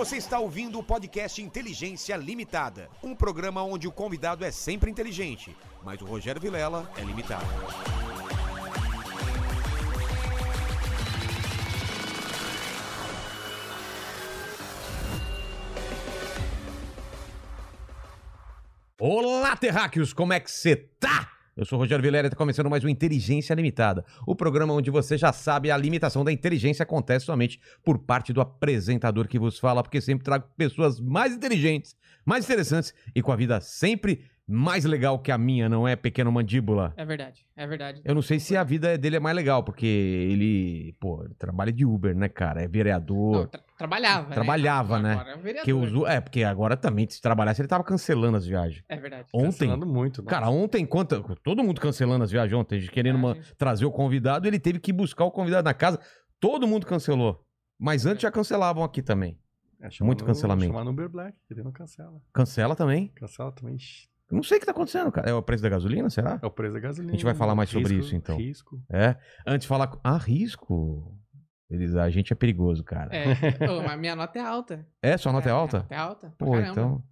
Você está ouvindo o podcast Inteligência Limitada, um programa onde o convidado é sempre inteligente, mas o Rogério Vilela é limitado. Olá, terráqueos, como é que você tá? Eu sou Rogério Vilela e está começando mais um Inteligência Limitada, o programa onde você já sabe a limitação da inteligência acontece somente por parte do apresentador que vos fala, porque sempre trago pessoas mais inteligentes, mais interessantes e com a vida sempre mais legal que a minha, não é, pequeno mandíbula? É verdade, é verdade. Eu não sei se a vida dele é mais legal, porque ele, pô, ele trabalha de Uber, né, cara? É vereador. Não, tra- trabalhava, Trabalhava, né? né? Agora é um vereador. que usu... É, porque agora também, se trabalhasse, ele tava cancelando as viagens. É verdade. Ontem, Cancelando muito. nossa. Cara, ontem, quanta... todo mundo cancelando as viagens ontem, querendo uma- trazer o convidado, ele teve que buscar o convidado na casa. Todo mundo cancelou. Mas antes já cancelavam aqui também. É, muito no- cancelamento. Chamar no Uber Black, que ele não cancela. Cancela também. Cancela também. ixi, Não sei o que tá acontecendo, cara. É o preço da gasolina, será? É o preço da gasolina. A gente vai falar mais sobre risco- isso, então. Risco. É. Antes de falar. Ah, risco. Eles... A gente é perigoso, cara. É, É, Ô, mas minha nota é alta. sua nota é, Minha alta? nota é alta. pra Pô, caramba. então.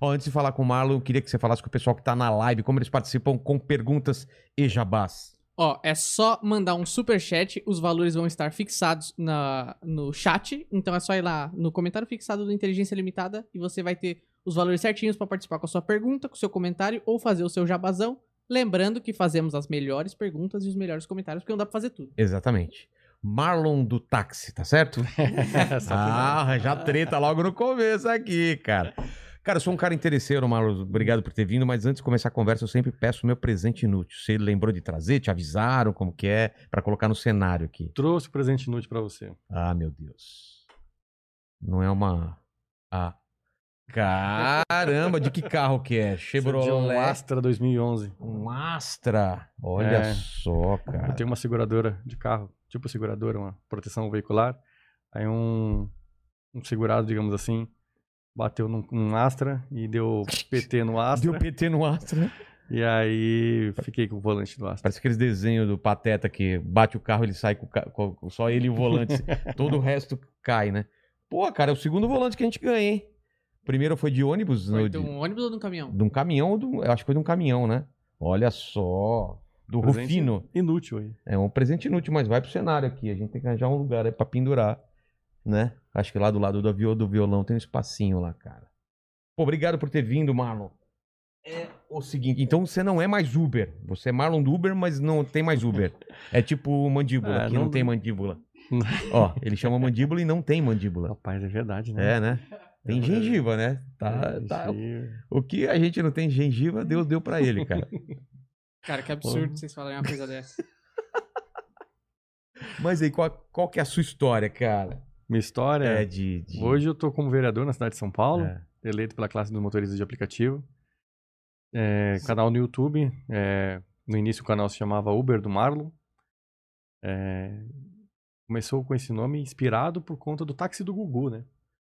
Ó, antes de falar com o Marlon, eu queria que você falasse com o pessoal que tá na live, como eles participam com perguntas e jabás. Ó, é só mandar um super chat, os valores vão estar fixados na, no chat. Então é só ir lá no comentário fixado do Inteligência Limitada e você vai ter os valores certinhos pra participar com a sua pergunta, com o seu comentário ou fazer o seu jabazão. Lembrando que fazemos as melhores perguntas e os melhores comentários, porque não dá pra fazer tudo. Exatamente. Marlon do táxi, tá certo? Ah, já treta logo no começo aqui, cara. Cara, eu sou um cara interesseiro, Marlon. Obrigado por ter vindo, mas antes de começar a conversa, eu sempre peço o meu presente inútil. Você lembrou de trazer? Te avisaram como que é? Pra colocar no cenário aqui. Trouxe o presente inútil pra você. Ah, meu Deus. Não é uma. Ah. Caramba, de que carro que é? É de um Chevrolet. Astra 2011. Um Astra. Olha É. só, cara. Eu tenho uma seguradora de carro, tipo seguradora, uma proteção veicular. Aí um, um segurado, digamos assim, bateu num, num Astra e deu PT no Astra. Deu PT no Astra. E aí fiquei com o volante do Astra. Parece aqueles desenhos do Pateta que bate o carro, ele sai com, com- só ele e o volante. todo o resto cai, né? Pô, cara, é o segundo volante que a gente ganha, hein? Primeiro foi de ônibus, Foi no, de um ônibus ou de um caminhão? de um caminhão, ou do- eu acho que foi de um caminhão, né? Olha só. Do Presente Rufino. Inútil aí. É um presente inútil, mas vai pro cenário aqui. A gente tem que arranjar um lugar aí pra pendurar, né? Acho que lá do lado do, avião, do violão tem um espacinho lá, cara. Pô, obrigado por ter vindo, Marlon. É o seguinte, então você não é mais Uber. Você é Marlon do Uber, mas não tem mais Uber. É tipo mandíbula, É, aqui não, não- tem mandíbula. Ó, ele chama mandíbula e não tem mandíbula. Rapaz, é verdade, né? É, né? Tem gengiva, né? Tá, É, tá. O que a gente não tem gengiva, Deus deu pra ele, cara. Cara, que absurdo vocês falarem uma coisa dessa. Mas aí, qual, qual que é a sua história, cara? Minha história. É de. de- Hoje eu tô como vereador na cidade de São Paulo, É. eleito pela classe dos motoristas de aplicativo. É, canal no YouTube. é, no início o canal se chamava Uber do Marlon. É, começou com esse nome inspirado por conta do táxi do Gugu, né?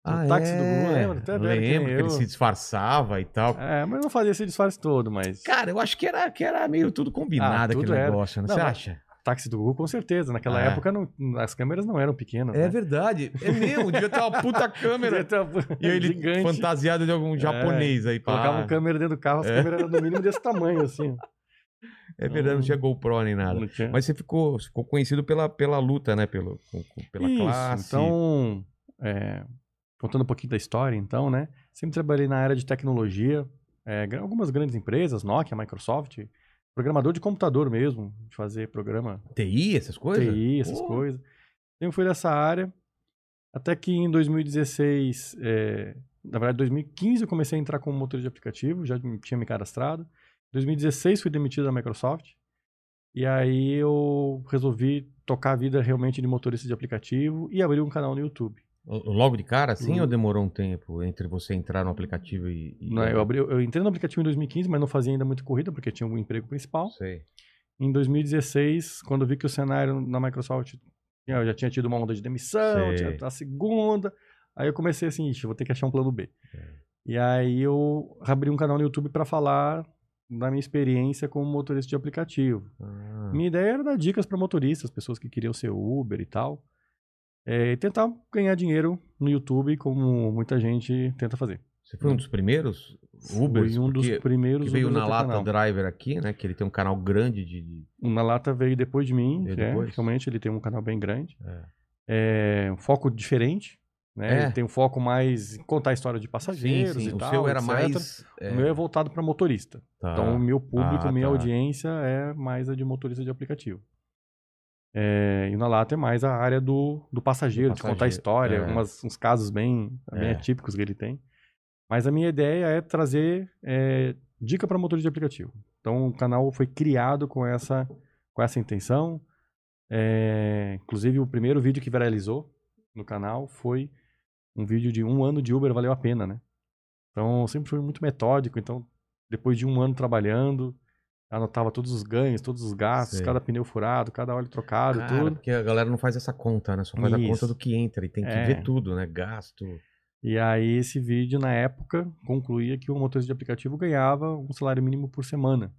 Ah, o táxi é? do Gugu, lembra? Até que Lembro nem que ele se disfarçava e tal. É, mas não fazia esse disfarce todo, mas. Cara, eu acho que era, que era meio tudo combinado Ah, tudo aquele era. negócio, né? Não, Você mas- acha? Táxi do Gugu, com certeza. Naquela Ah. época não- as câmeras não eram pequenas. É né? verdade. É mesmo, devia ter uma puta câmera. Uma- E ele gigante. fantasiado de algum japonês aí. pá. Colocava uma câmera dentro do carro, as É. câmeras eram no mínimo desse tamanho, assim. É verdade, não tinha GoPro nem nada. Mas você ficou, ficou conhecido pela, pela luta, né? Pelo, com- com- pela Isso, classe. Então, é, contando um pouquinho da história, então, né? Sempre trabalhei na área de tecnologia, é, algumas grandes empresas, Nokia, Microsoft, programador de computador mesmo, de fazer programa TI, essas coisas? TI, essas Pô. coisas. Sempre fui dessa área, até que em 2016, é, na verdade, em 2015 eu comecei a entrar como motor de aplicativo, já tinha me cadastrado. Em 2016 fui demitido da Microsoft. E aí eu resolvi tocar a vida realmente de motorista de aplicativo e abrir um canal no YouTube. Logo de cara, assim, Hum. ou demorou um tempo entre você entrar no aplicativo e. e- Né, Eu, abri- eu entrei no aplicativo em 2015, mas não fazia ainda muita corrida, porque tinha um emprego principal. Sei. Em 2016, quando eu vi que o cenário na Microsoft eu já tinha tido uma onda de demissão, tinha a segunda, aí eu comecei assim, "Ixi, vou ter que achar um plano B. É. E aí eu abri um canal no YouTube para falar da minha experiência como motorista de aplicativo. Ah, Minha ideia era dar dicas para motoristas, pessoas que queriam ser Uber e tal. É, e tentar ganhar dinheiro no YouTube, como muita gente tenta fazer. Você foi um dos primeiros Uber? Foi um dos primeiros que veio Ubers na Lata canal. Driver aqui, né? Que ele tem um canal grande de... O Na Lata veio depois de mim, é, depois? realmente ele tem um canal bem grande. É. É, um foco diferente, né? É. Ele tem um foco mais em contar a história de passageiros sim, sim. e O tal, seu era etc. mais... O meu é voltado para motorista. tá. Então, o meu público, Ah, minha tá. audiência é mais a de motorista de aplicativo. É, e Na Lata é mais a área do, do passageiro, de contar a passageiro, história, é. umas- uns casos bem, bem É. atípicos que ele tem. Mas a minha ideia é trazer é, dica para motorista de aplicativo. Então, o canal foi criado com essa, com essa intenção. É, inclusive, o primeiro vídeo que viralizou no canal foi um vídeo de um ano de Uber valeu a pena, né? Então, eu sempre fui muito metódico. Então, depois de um ano trabalhando, anotava todos os ganhos, todos os gastos, Sei. cada pneu furado, cada óleo trocado, Cara, tudo. porque a galera não faz essa conta, né? Só faz a Isso. conta do que entra e tem que É. ver tudo, né? Gasto. E aí, esse vídeo, na época, concluía que o motorista de aplicativo ganhava um salário mínimo por semana,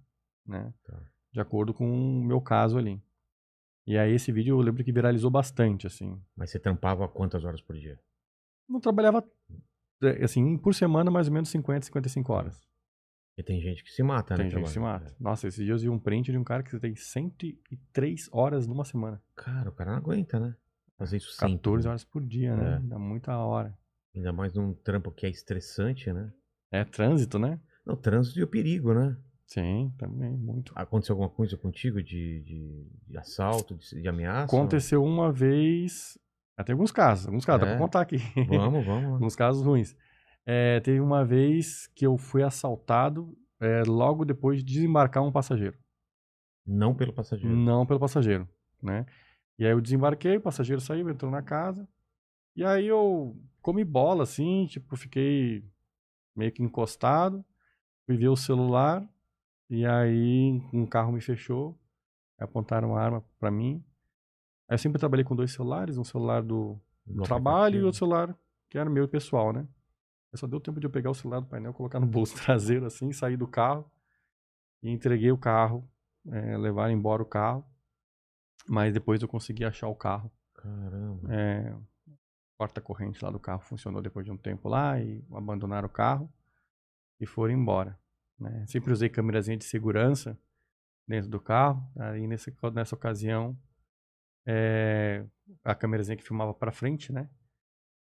né? Tá. De acordo com o meu caso ali. E aí, esse vídeo eu lembro que viralizou bastante, assim. Mas você trampava quantas horas por dia? Não trabalhava, é, assim, por semana, mais ou menos 50, 55 horas. Porque tem gente que se mata, né? Tem gente que se mata. Nossa, esses dias eu vi um print de um cara que tem 103 horas numa semana. Cara, o cara não aguenta, né? Fazer isso sempre. 14 né? horas por dia, né? É. Dá muita hora. Ainda mais num trampo que é estressante, né? É trânsito, né? Não, trânsito e o perigo, né? Sim, também, muito. Aconteceu alguma coisa contigo de, de, de assalto, de, de ameaça? Aconteceu uma vez. Tem alguns casos, alguns casos, dá É? pra contar aqui. Vamos, vamos. alguns casos ruins. É, teve uma vez que eu fui assaltado é, logo depois de desembarcar um passageiro. Não pelo passageiro. Não pelo passageiro, né? E aí eu desembarquei, o passageiro saiu, entrou na casa. E aí eu comi bola, assim, tipo, fiquei meio que encostado. Fui ver o celular. E aí um carro me fechou. Apontaram uma arma pra mim. Aí eu sempre trabalhei com dois celulares, um celular do, Do trabalho e outro celular que era meu pessoal, né? Só deu tempo de eu pegar o celular do painel, colocar no bolso traseiro assim, sair do carro e entreguei o carro, é, levar embora o carro. Mas depois eu consegui achar o carro. Caramba. É, porta-corrente lá do carro funcionou depois de um tempo lá e abandonaram o carro e foram embora. Né? Sempre usei câmerazinha de segurança dentro do carro. Aí nesse, nessa ocasião, é, a câmerazinha que filmava para frente, né?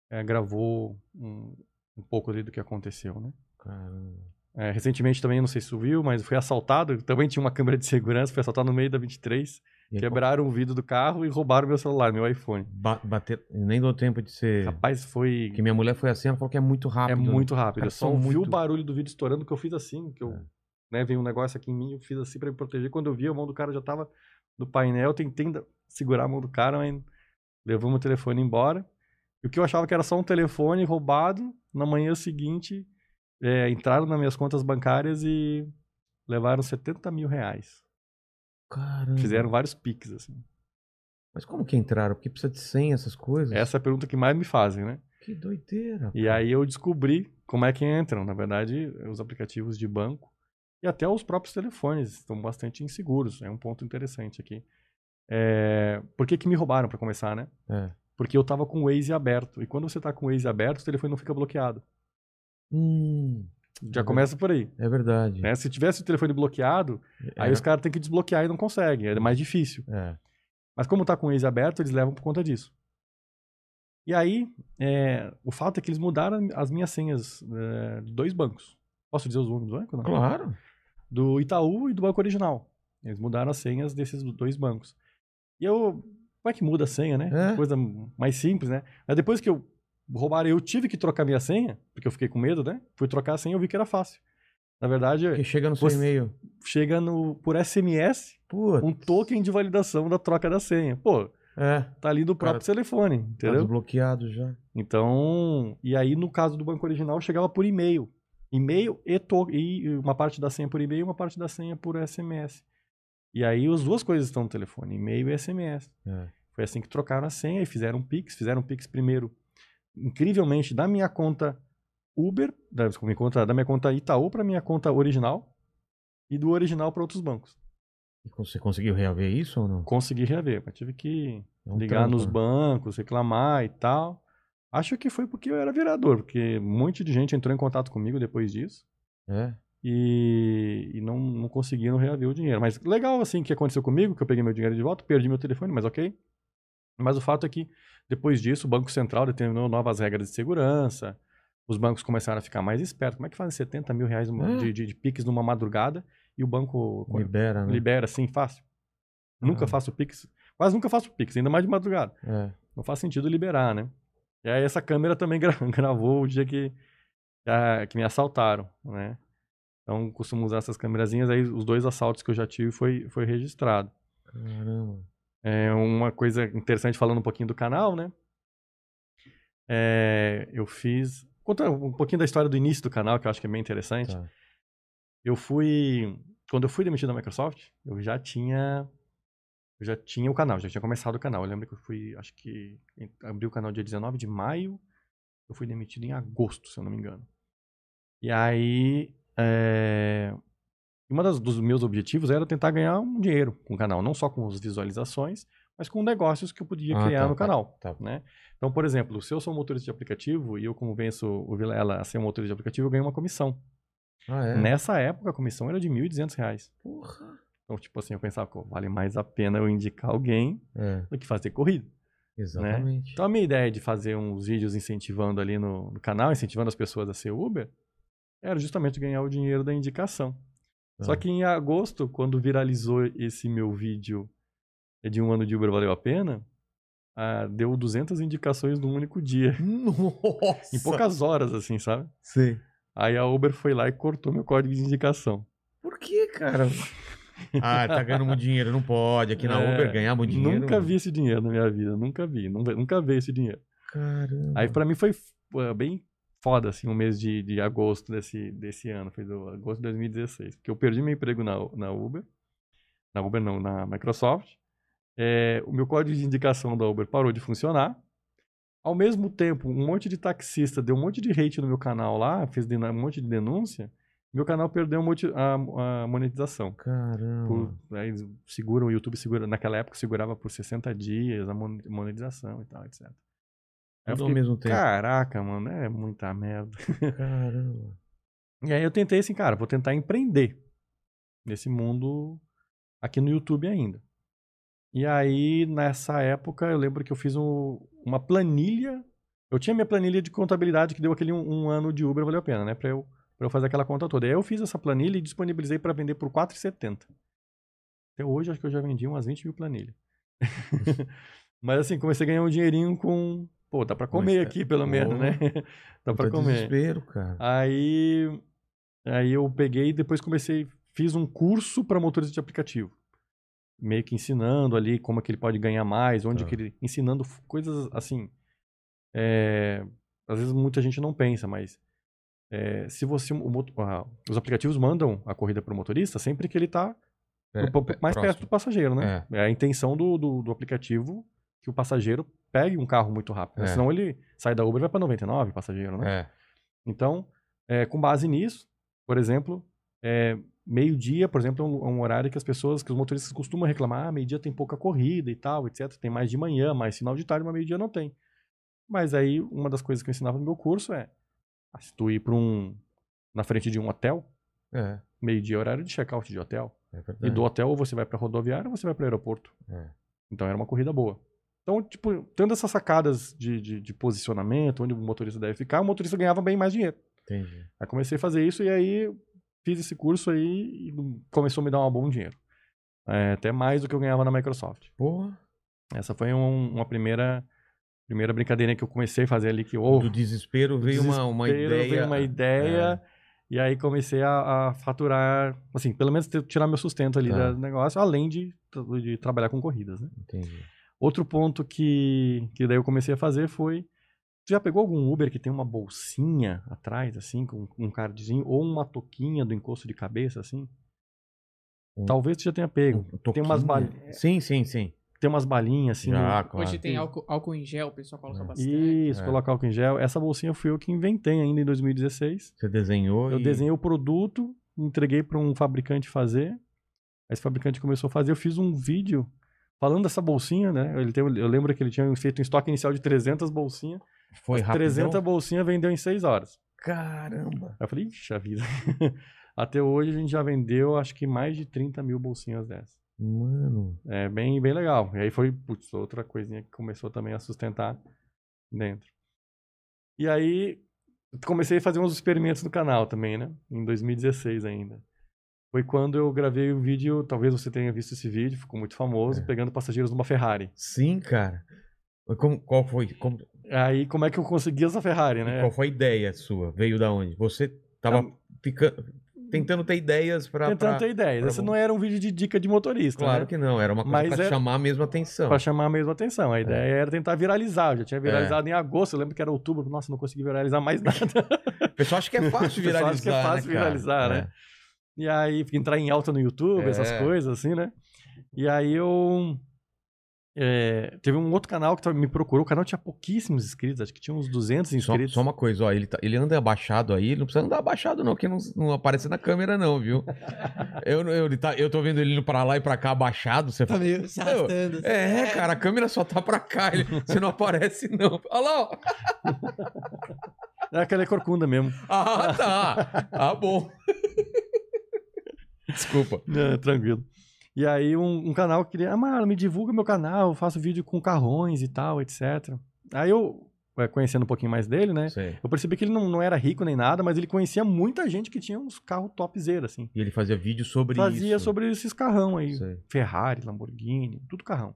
é, gravou um, um pouco ali do que aconteceu, né? Caramba. É, recentemente também, não sei se tu viu, mas fui assaltado. Também tinha uma câmera de segurança, fui assaltado no meio da 23. E Quebraram o vidro do carro e roubaram meu celular, meu iPhone. ba- bater... Nem deu tempo de ser... Rapaz, foi. Porque minha mulher foi assim, ela falou que é muito rápido. É né? muito rápido. Cara, Eu só ouvi o barulho do vidro estourando que eu fiz assim, que eu, É. né, veio um negócio aqui em mim, eu fiz assim pra me proteger. Quando eu vi, a mão do cara já tava no painel, eu tentei segurar a mão do cara, mas levou meu telefone embora. E o que eu achava que era só um telefone roubado, na manhã seguinte, é, entraram nas minhas contas bancárias e levaram 70 mil reais. Caramba. Fizeram vários piques, assim. Mas como que entraram? Porque precisa de senha, essas coisas. Essa é a pergunta que mais me fazem, né? Que doideira. E aí eu descobri como é que entram. Na verdade, os aplicativos de banco e até os próprios telefones estão bastante inseguros. É um ponto interessante aqui. É... Por que, que me roubaram, para começar, né? É. Porque eu tava com o Waze aberto. E quando você tá com o Waze aberto, o telefone não fica bloqueado. Hum, Já É começa por aí. é verdade. Né? Se tivesse o telefone bloqueado, aí Era- os caras têm que desbloquear e não conseguem. É mais difícil. É. Mas como tá com o Waze aberto, eles levam por conta disso. E aí, é, o fato é que eles mudaram as minhas senhas é, de dois bancos. Posso dizer os nomes do banco? Não? Claro. Do Itaú e do banco original. Eles mudaram as senhas desses dois bancos. E eu. Como é que muda a senha, né? É. Coisa mais simples, né? Mas depois que eu roubaram, eu tive que trocar minha senha, porque eu fiquei com medo, né? Fui trocar a senha eu vi que era fácil. Na verdade, Que chega no seu e-mail. chega no, por SMS Putz. um token de validação da troca da senha. Pô, É. tá ali do Cara, próprio telefone, Tá entendeu? desbloqueado já. Então, e aí no caso do banco original chegava por e-mail. E-mail e, e uma parte da senha por e-mail e uma parte da senha por SMS. E aí as duas coisas estão no telefone, e-mail e SMS. É. Foi assim que trocaram a senha e fizeram um Pix. Fizeram um Pix primeiro, incrivelmente, da minha conta Uber, da, minha conta, da minha conta Itaú para minha conta original e do original para outros bancos. E você conseguiu reaver isso ou não? Consegui reaver, mas tive que É um ligar trampo, nos né? bancos, reclamar e tal. Acho que foi porque eu era vereador, porque um monte de gente entrou em contato comigo depois disso É? E, e não, não conseguiram reaver o dinheiro. Mas legal, assim, que aconteceu comigo, que eu peguei meu dinheiro de volta, perdi meu telefone, mas ok. Mas o fato é que, depois disso, o Banco Central determinou novas regras de segurança, os bancos começaram a ficar mais espertos. Como é que fazem 70 mil reais É. de, de, de Pix numa madrugada e o banco Libera, né? libera assim, fácil? Nunca Ah. faço Pix, quase nunca faço Pix, ainda mais de madrugada. É. Não faz sentido liberar, né? E aí essa câmera também gra- gravou o dia que, ah, que me assaltaram, né? Então costumo usar essas câmerazinhas, aí os dois assaltos que eu já tive foi, foi registrado. Caramba. É uma coisa interessante falando um pouquinho do canal, né? É, eu fiz. Conta um pouquinho da história do início do canal, que eu acho que é bem interessante. Tá. Eu fui. Quando eu fui demitido da Microsoft, eu já tinha. Eu já tinha o canal, já tinha começado o canal. Eu lembro que eu fui, acho que. Abri o canal dia 19 de maio. Eu fui demitido em agosto, se eu não me engano. E aí. É... Uma das, dos meus objetivos era tentar ganhar um dinheiro com o canal, não só com as visualizações, mas com negócios que eu podia Ah, criar tá, no tá, canal. tá. Né? Então, por exemplo, se eu sou motorista de aplicativo e eu convenço o Vilela a ser um motorista de aplicativo, eu ganho uma comissão. Ah, é? Nessa época, a comissão era de 1.200 reais. Porra. Então, tipo assim, eu pensava, pô, vale mais a pena eu indicar alguém É, do que fazer corrida. exatamente. Então, a minha ideia de fazer uns vídeos incentivando ali no, no canal, incentivando as pessoas a ser Uber, era justamente ganhar o dinheiro da indicação. Só Ah. que em agosto, quando viralizou esse meu vídeo de um ano de Uber valeu a pena, ah, deu 200 indicações num único dia. Nossa! Em poucas horas, assim, sabe? Sei. Aí a Uber foi lá e cortou meu código de indicação. Por que, cara? ah, tá ganhando muito dinheiro. Não pode. Aqui na É, Uber ganhar muito dinheiro. Nunca vi esse dinheiro na minha vida, nunca vi, nunca, nunca vi esse dinheiro. Caramba. Aí pra mim foi bem foda, assim, o mês de, de agosto desse, desse ano, foi do agosto de 2016. Porque eu perdi meu emprego na, na Uber, na Uber não, na Microsoft. É, o meu código de indicação da Uber parou de funcionar. Ao mesmo tempo, um monte de taxista deu um monte de hate no meu canal lá, fez um monte de denúncia. Meu canal perdeu um a, a monetização. Caramba. Por, aí seguram, o YouTube segura, naquela época segurava por 60 dias a mon- monetização e tal, etc. Tudo ao fiquei, mesmo tempo. Caraca, mano, é muita merda. Caramba. E aí eu tentei assim, cara, vou tentar empreender nesse mundo aqui no YouTube ainda. E aí, nessa época, eu lembro que eu fiz um- uma planilha. Eu tinha minha planilha de contabilidade que deu aquele um, um ano de Uber, valeu a pena, né? Pra eu, pra eu fazer aquela conta toda. E aí eu fiz essa planilha e disponibilizei para vender por R$ 4,70. Até hoje, acho que eu já vendi umas 20 mil planilhas. Mas assim, comecei a ganhar um dinheirinho com. Pô, dá pra comer Mas, aqui, pelo pô, menos, né? dá pra comer. desespero, cara. Aí, aí eu peguei e depois comecei, fiz um curso para motorista de aplicativo. Meio que ensinando ali como é que ele pode ganhar mais, onde Tá. que ele. Ensinando coisas assim. é, às vezes muita gente não pensa, mas. é, se você. o moto- ah, os aplicativos mandam a corrida para o motorista sempre que ele está É, mais próximo. perto do passageiro, né? É, a intenção do, do, do aplicativo que o passageiro pegue um carro muito rápido. né? É. Senão ele sai da Uber e vai para 99 passageiro, né? É. Então, é, com base nisso, por exemplo, meio-dia, por exemplo, é um, um horário que as pessoas, que os motoristas costumam reclamar, ah, meio-dia tem pouca corrida e tal, etc. Tem mais de manhã, mais final de tarde, mas meio-dia não tem. Mas aí, uma das coisas que eu ensinava no meu curso é, ah, se tu ir para um, na frente de um hotel, É. meio-dia é horário de check-out de hotel. É E do hotel ou você vai para rodoviária ou você vai para aeroporto. É. Então era uma corrida boa. Então, tipo, tendo essas sacadas de, de, de posicionamento, onde o motorista deve ficar, o motorista ganhava bem mais dinheiro. Entendi. Aí comecei a fazer isso e aí fiz esse curso aí e começou a me dar um bom dinheiro. É, até mais do que eu ganhava na Microsoft. Porra. Essa foi um- uma primeira primeira brincadeirinha que eu comecei a fazer ali que oh, Do desespero veio uma, uma ideia. veio uma ideia e aí comecei a, a faturar, assim, pelo menos tirar meu sustento ali Tá. do negócio, além de, de trabalhar com corridas, né? Entendi. Outro ponto que, que daí eu comecei a fazer foi. Tu já pegou algum Uber que tem uma bolsinha atrás, assim, com um cardzinho, ou uma toquinha do encosto de cabeça, assim? Um- Talvez tu já tenha pego. Um Tem umas, toquinho? bal... Sim, sim, sim. tem umas balinhas, assim. Já, no- claro. Hoje tem álcool, álcool em gel, o pessoal coloca É. bastante. Isso, É. colocar álcool em gel. Essa bolsinha fui eu que inventei ainda em 2016. Você desenhou Eu e... desenhei o produto, entreguei para um fabricante fazer. Aí esse fabricante começou a fazer, eu fiz um vídeo falando dessa bolsinha, né? Ele tem, eu lembro que ele tinha feito um estoque inicial de 300 bolsinhas. Foi rápido. 300 bolsinhas vendeu em 6 horas. Caramba. Aí eu falei, ixi, a vida. Até hoje a gente já vendeu, acho que mais de 30 mil bolsinhas dessas. Mano. É bem, bem legal. E aí foi, putz, outra coisinha que começou também a sustentar dentro. E aí comecei a fazer uns experimentos no canal também, né? Em 2016 ainda. Foi quando eu gravei o vídeo, talvez você tenha visto esse vídeo, ficou muito famoso, É. pegando passageiros numa Ferrari. Sim, cara. Como, qual foi? como- Aí como é que eu consegui essa Ferrari, né? Qual foi a ideia sua? Veio da onde? Você tava ficando, tentando ter ideias pra. Tentando pra- ter ideias. pra- Esse não era um vídeo de dica de motorista, Claro né? que não, era uma coisa é- chamar a mesma atenção. Pra chamar a mesma atenção. É. A ideia era tentar viralizar. Eu já tinha viralizado em agosto, eu lembro que era outubro. Nossa, não consegui viralizar mais nada. O pessoal acha que é fácil O pessoal viralizar. acha que é fácil né, viralizar, né? E aí, entrar em alta no YouTube, essas É. coisas, assim, né? E aí eu. é, teve um outro canal que me procurou. O canal tinha pouquíssimos inscritos, acho que tinha uns 200 Só, inscritos. só uma coisa, ó, ele, tá- ele anda abaixado aí, ele não precisa andar abaixado não, que não, não aparece na câmera não, viu? eu, eu, ele tá, eu tô vendo ele indo pra lá e pra cá abaixado, você Tá fala... meio se arrastando. assim. É, cara, a câmera só tá pra cá, ele- você não aparece não. Olha lá, ó. É aquela corcunda mesmo. Ah, tá. Ah, bom. Desculpa. É, tranquilo. E aí um, um canal que queria, ah, mano, me divulga meu canal, eu faço vídeo com carrões e tal, etc. Aí eu, é, conhecendo um pouquinho mais dele, né? Sei. Eu percebi que ele não, não era rico nem nada, mas ele conhecia muita gente que tinha uns carros topzera, assim. E ele fazia vídeo sobre Fazia isso. sobre esses carrão aí. Sei. Ferrari, Lamborghini, tudo carrão.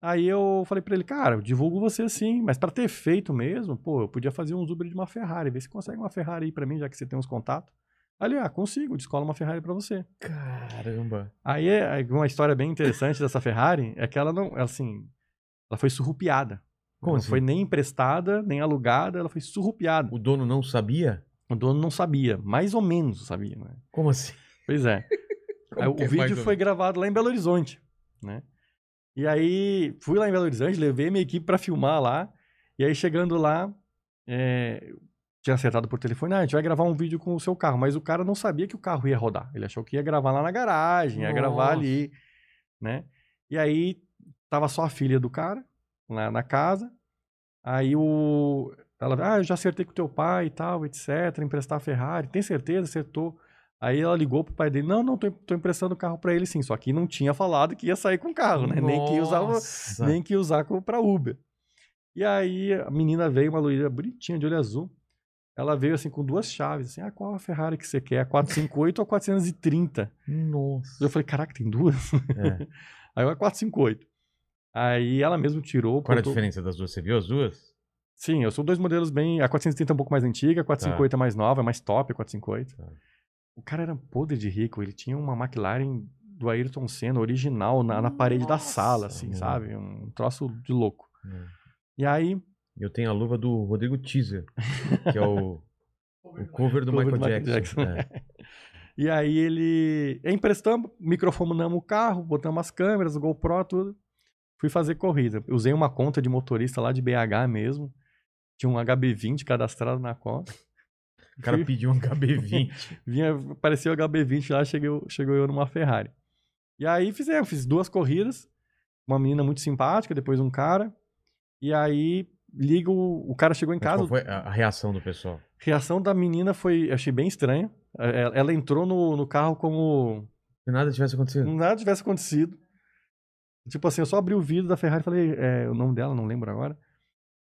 Aí eu falei pra ele, cara, eu divulgo você sim, mas pra ter feito mesmo, pô, eu podia fazer uns Uber de uma Ferrari, ver se consegue uma Ferrari aí pra mim, já que você tem uns contatos. Ali, ah, consigo, descola uma Ferrari pra você. Caramba. Aí é uma história bem interessante dessa Ferrari é que ela não, ela, assim, ela foi surrupiada. Como não assim? foi nem emprestada, nem alugada, ela foi surrupiada. O dono não sabia? O dono não sabia, mais ou menos sabia, né? Como assim? Pois é. Aí, o é mais vídeo foi gravado lá em Belo Horizonte, né? E aí, fui lá em Belo Horizonte, levei minha equipe pra filmar lá. E aí, chegando lá, é, tinha acertado por telefone, ah, a gente vai gravar um vídeo com o seu carro. Mas o cara não sabia que o carro ia rodar. Ele achou que ia gravar lá na garagem, ia gravar Nossa. ali, né? E aí, tava só a filha do cara, lá na casa. Aí o... Ela, ah, eu já acertei com teu pai e tal, etc, emprestar a Ferrari. Tem certeza? Acertou. Aí ela ligou pro pai dele, não, não, tô, tô emprestando o carro pra ele sim, só que não tinha falado que ia sair com o carro, né? Nem que ia usar, o- Nossa. nem que usar pra Uber. E aí a menina veio, uma loira bonitinha, de olho azul, ela veio assim com duas chaves, assim, ah, qual a Ferrari que você quer, a 458 ou a 430? Nossa. Eu falei, caraca, tem duas? É. Aí eu, a 458. Aí ela mesmo tirou, Qual era a diferença das duas? Você viu as duas? Sim, eu sou dois modelos bem. A 430 é um pouco mais antiga, a 450 é mais nova, é mais top a 450. Tá. O cara era podre de rico, ele tinha uma McLaren do Ayrton Senna original na, na parede da Nossa, sala, assim, sabe? Um troço de louco. É. E aí. Eu tenho a luva do Rodrigo Teaser, que é o, o cover do Cover Michael do Michael Jackson. Jackson. É. E aí ele. Emprestamos, microfonamos o carro, botamos as câmeras, o GoPro, tudo. Fui fazer corrida. Usei uma conta de motorista lá de BH mesmo. Tinha um HB20 cadastrado na conta. O cara pediu um KB20. Vinha, apareceu o HB20 lá, cheguei, chegou eu numa Ferrari. E aí fizemos, fiz duas corridas. Uma menina muito simpática, depois um cara. E aí liga o, o cara chegou em Mas casa. Qual foi a a reação do pessoal? reação da menina foi, achei bem estranha. Ela, ela entrou no, no carro como Se nada tivesse acontecido. nada tivesse acontecido. Tipo assim, eu só abri o vidro da Ferrari e falei é, o nome dela, não lembro agora.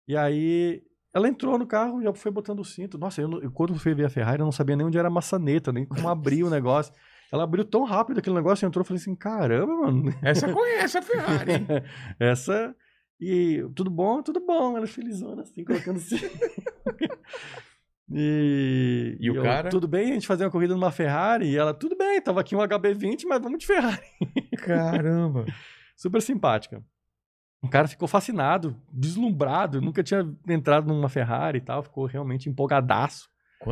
E aí ela entrou no carro, já foi botando o cinto. Nossa, eu, eu quando fui ver a Ferrari, eu não sabia nem onde era a maçaneta, nem como abrir o negócio. Ela abriu tão rápido aquele negócio, entrou, eu falei assim, caramba, mano. Essa conhece a Ferrari. Essa. E tudo bom? Tudo bom. Ela felizona assim, colocando cinto. E, E o eu, cara? Tudo bem a gente fazer uma corrida numa Ferrari? E ela, tudo bem, tava aqui um HB20, mas vamos de Ferrari. Caramba. Super simpática. O cara ficou fascinado, deslumbrado, nunca tinha entrado numa Ferrari e tal, ficou realmente empolgadaço.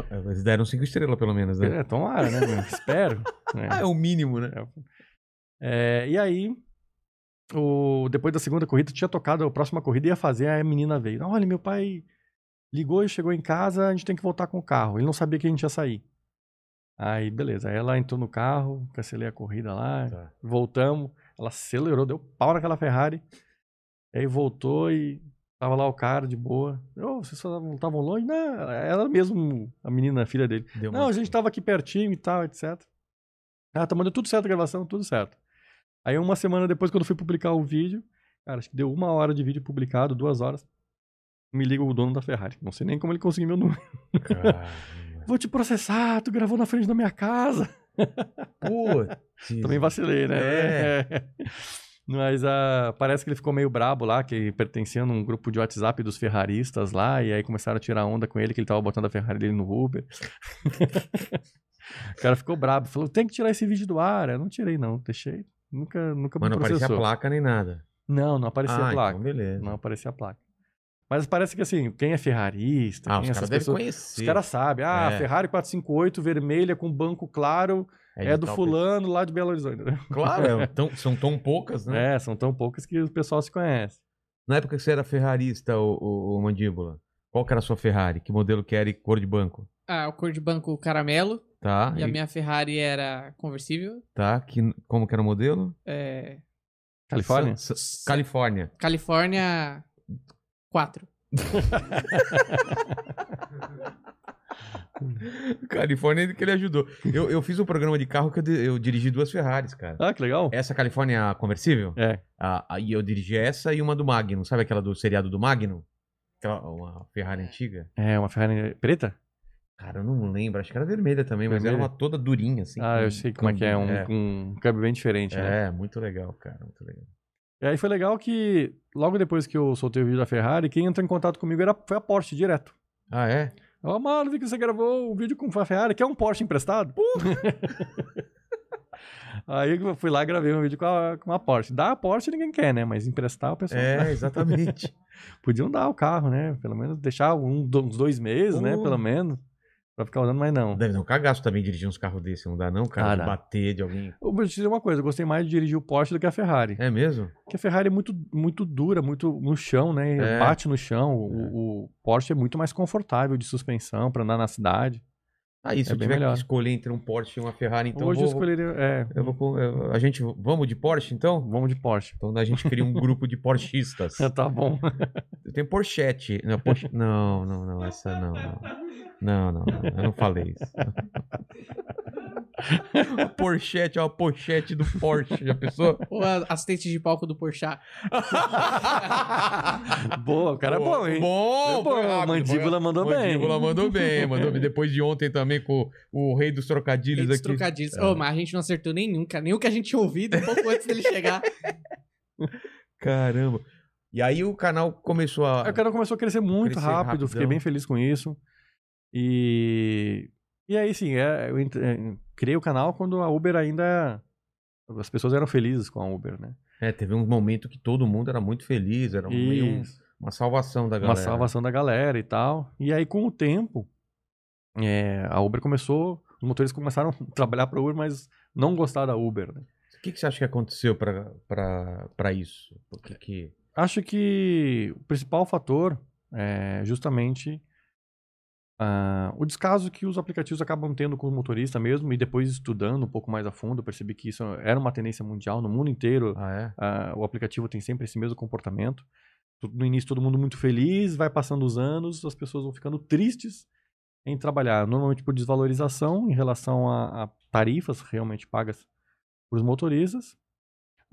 Eles deram cinco estrelas, pelo menos, né? É, tomara, né? Espero. né? Ah, é o mínimo, né? É, e aí, o, depois da segunda corrida, tinha tocado a próxima corrida, ia fazer, aí a menina veio. Olha, meu pai ligou e chegou em casa, a gente tem que voltar com o carro. Ele não sabia que a gente ia sair. Aí, beleza. Aí ela entrou no carro, cancelei a corrida lá, Tá. voltamos. Ela acelerou, deu pau naquela Ferrari. Aí voltou e tava lá o cara de boa. Ô, vocês só não estavam longe? Não, ela mesmo, a menina, a filha dele. Deu Não, a gente tava aqui pertinho e tal, etc. Ah, tá mandando tudo certo a gravação, tudo certo. Aí uma semana depois, quando eu fui publicar o vídeo, cara, acho que deu uma hora de vídeo publicado, duas horas. Me liga o dono da Ferrari. Não sei nem como ele conseguiu meu número. Vou te processar, tu gravou na frente da minha casa. Putz. Também vacilei, né? É. Mas ah, parece que ele ficou meio brabo lá, que pertencia num grupo de WhatsApp dos ferraristas lá, e aí começaram a tirar onda com ele, que ele tava botando a Ferrari dele no Uber. o cara ficou brabo, falou, tem que tirar esse vídeo do ar. Eu não tirei não, deixei. Nunca, nunca Mas me não aparecia processou. placa nem nada. Não, não aparecia ah, a placa. então beleza. Não aparecia a placa. Mas parece que assim, quem é ferrarista, Ah, quem os é caras essas devem pessoas... conhecer. Os caras sabem. Ah, É. Ferrari 458 vermelha com banco claro é, de do fulano lá de Belo Horizonte. Claro, é tão- são tão poucas, né? É, são tão poucas que o pessoal se conhece. Na época que você era ferrarista, o, o, o Mandíbula, qual que era a sua Ferrari? Que modelo que era e cor de banco? Ah, o cor de banco caramelo. Tá? E a minha Ferrari era conversível. Tá, que, como que era o modelo? É, Califórnia? Sa- Califórnia. Califórnia 4. Califórnia que ele ajudou. Eu, eu fiz um programa de carro que eu, eu dirigi duas Ferraris, cara. Ah, que legal. Essa Califórnia conversível? É. Aí eu dirigi essa e uma do Magnum. Sabe aquela do seriado do Magnum? Aquela, uma Ferrari antiga? É, uma Ferrari preta? Cara, eu não lembro. Acho que era vermelha também, mas Vermelha? era uma toda durinha, assim. ah, com eu sei como é que é. Um, câmbio. um câmbio bem diferente, né? É, muito legal, cara. Muito legal. E aí foi legal que, logo depois que eu soltei o vídeo da Ferrari, quem entrou em contato comigo era, foi a Porsche direto. Ah, é? Ó, mano, vi que você gravou o vídeo com a Ferrari, que é um Porsche emprestado? aí eu fui lá e gravei um vídeo com a, com a Porsche. Dar a Porsche ninguém quer, né? Mas emprestar o pessoal. É, exatamente. Podiam dar o carro, né? Pelo menos deixar um, uns dois meses, né? Pô. Pelo menos. Pra ficar usando, mas não. Deve dar um cagaço também dirigir uns carros desses, não dá não, cara? Ah, de bater de alguém. Eu vou te dizer uma coisa, eu gostei mais de dirigir o Porsche do que a Ferrari. É mesmo? Porque a Ferrari é muito, muito dura, muito no chão, né? É. Bate no chão. O, o Porsche é muito mais confortável de suspensão pra andar na cidade. Ah, e se É eu tiver melhor. que escolher entre um Porsche e uma Ferrari, então Hoje vou, eu escolheria. É, eu vou eu- a gente vamos de Porsche então? vamos de Porsche. Então a gente cria um grupo de Porschistas. tá bom. Tem Porchete. Não, Porsche... não, não, não, essa não, não. Não, não, não, eu não falei isso. A Porchete é uma pochete do Porsche, já pensou? Ou a assistente de palco do Porchat. Boa, o cara é bom, hein? Bom, É bom, rápido, Mandíbula foi- mandou bem. Mandíbula mandou bem, mandou bem. Depois de ontem também com o rei dos trocadilhos Eles aqui. trocadilhos. É. Ô, mas a gente não acertou nenhum, cara. Nenhum que a gente tinha ouvido um pouco antes dele chegar. Caramba. E aí o canal começou a. Aí O canal começou a crescer muito Crescer rápido, rapidão. fiquei bem feliz com isso. E. E aí, sim, é, eu é, criei o canal quando a Uber ainda. As pessoas eram felizes com a Uber, né? É, teve um momento que todo mundo era muito feliz, era um- um- uma salvação da uma galera. salvação da galera e tal. E aí, com o tempo, é, a Uber começou. Os motoristas começaram a trabalhar para Uber, mas não gostar da Uber. Né? O que, que você acha que aconteceu pra isso? Que que... Acho que o principal fator é justamente ah, o descaso que os aplicativos acabam tendo com o motorista mesmo, e depois estudando um pouco mais a fundo, eu percebi que isso era uma tendência mundial no mundo inteiro. Ah, é? ah, o aplicativo tem sempre esse mesmo comportamento. No início, todo mundo muito feliz, vai passando os anos, as pessoas vão ficando tristes em trabalhar, normalmente por desvalorização em relação a, a tarifas realmente pagas para os motoristas,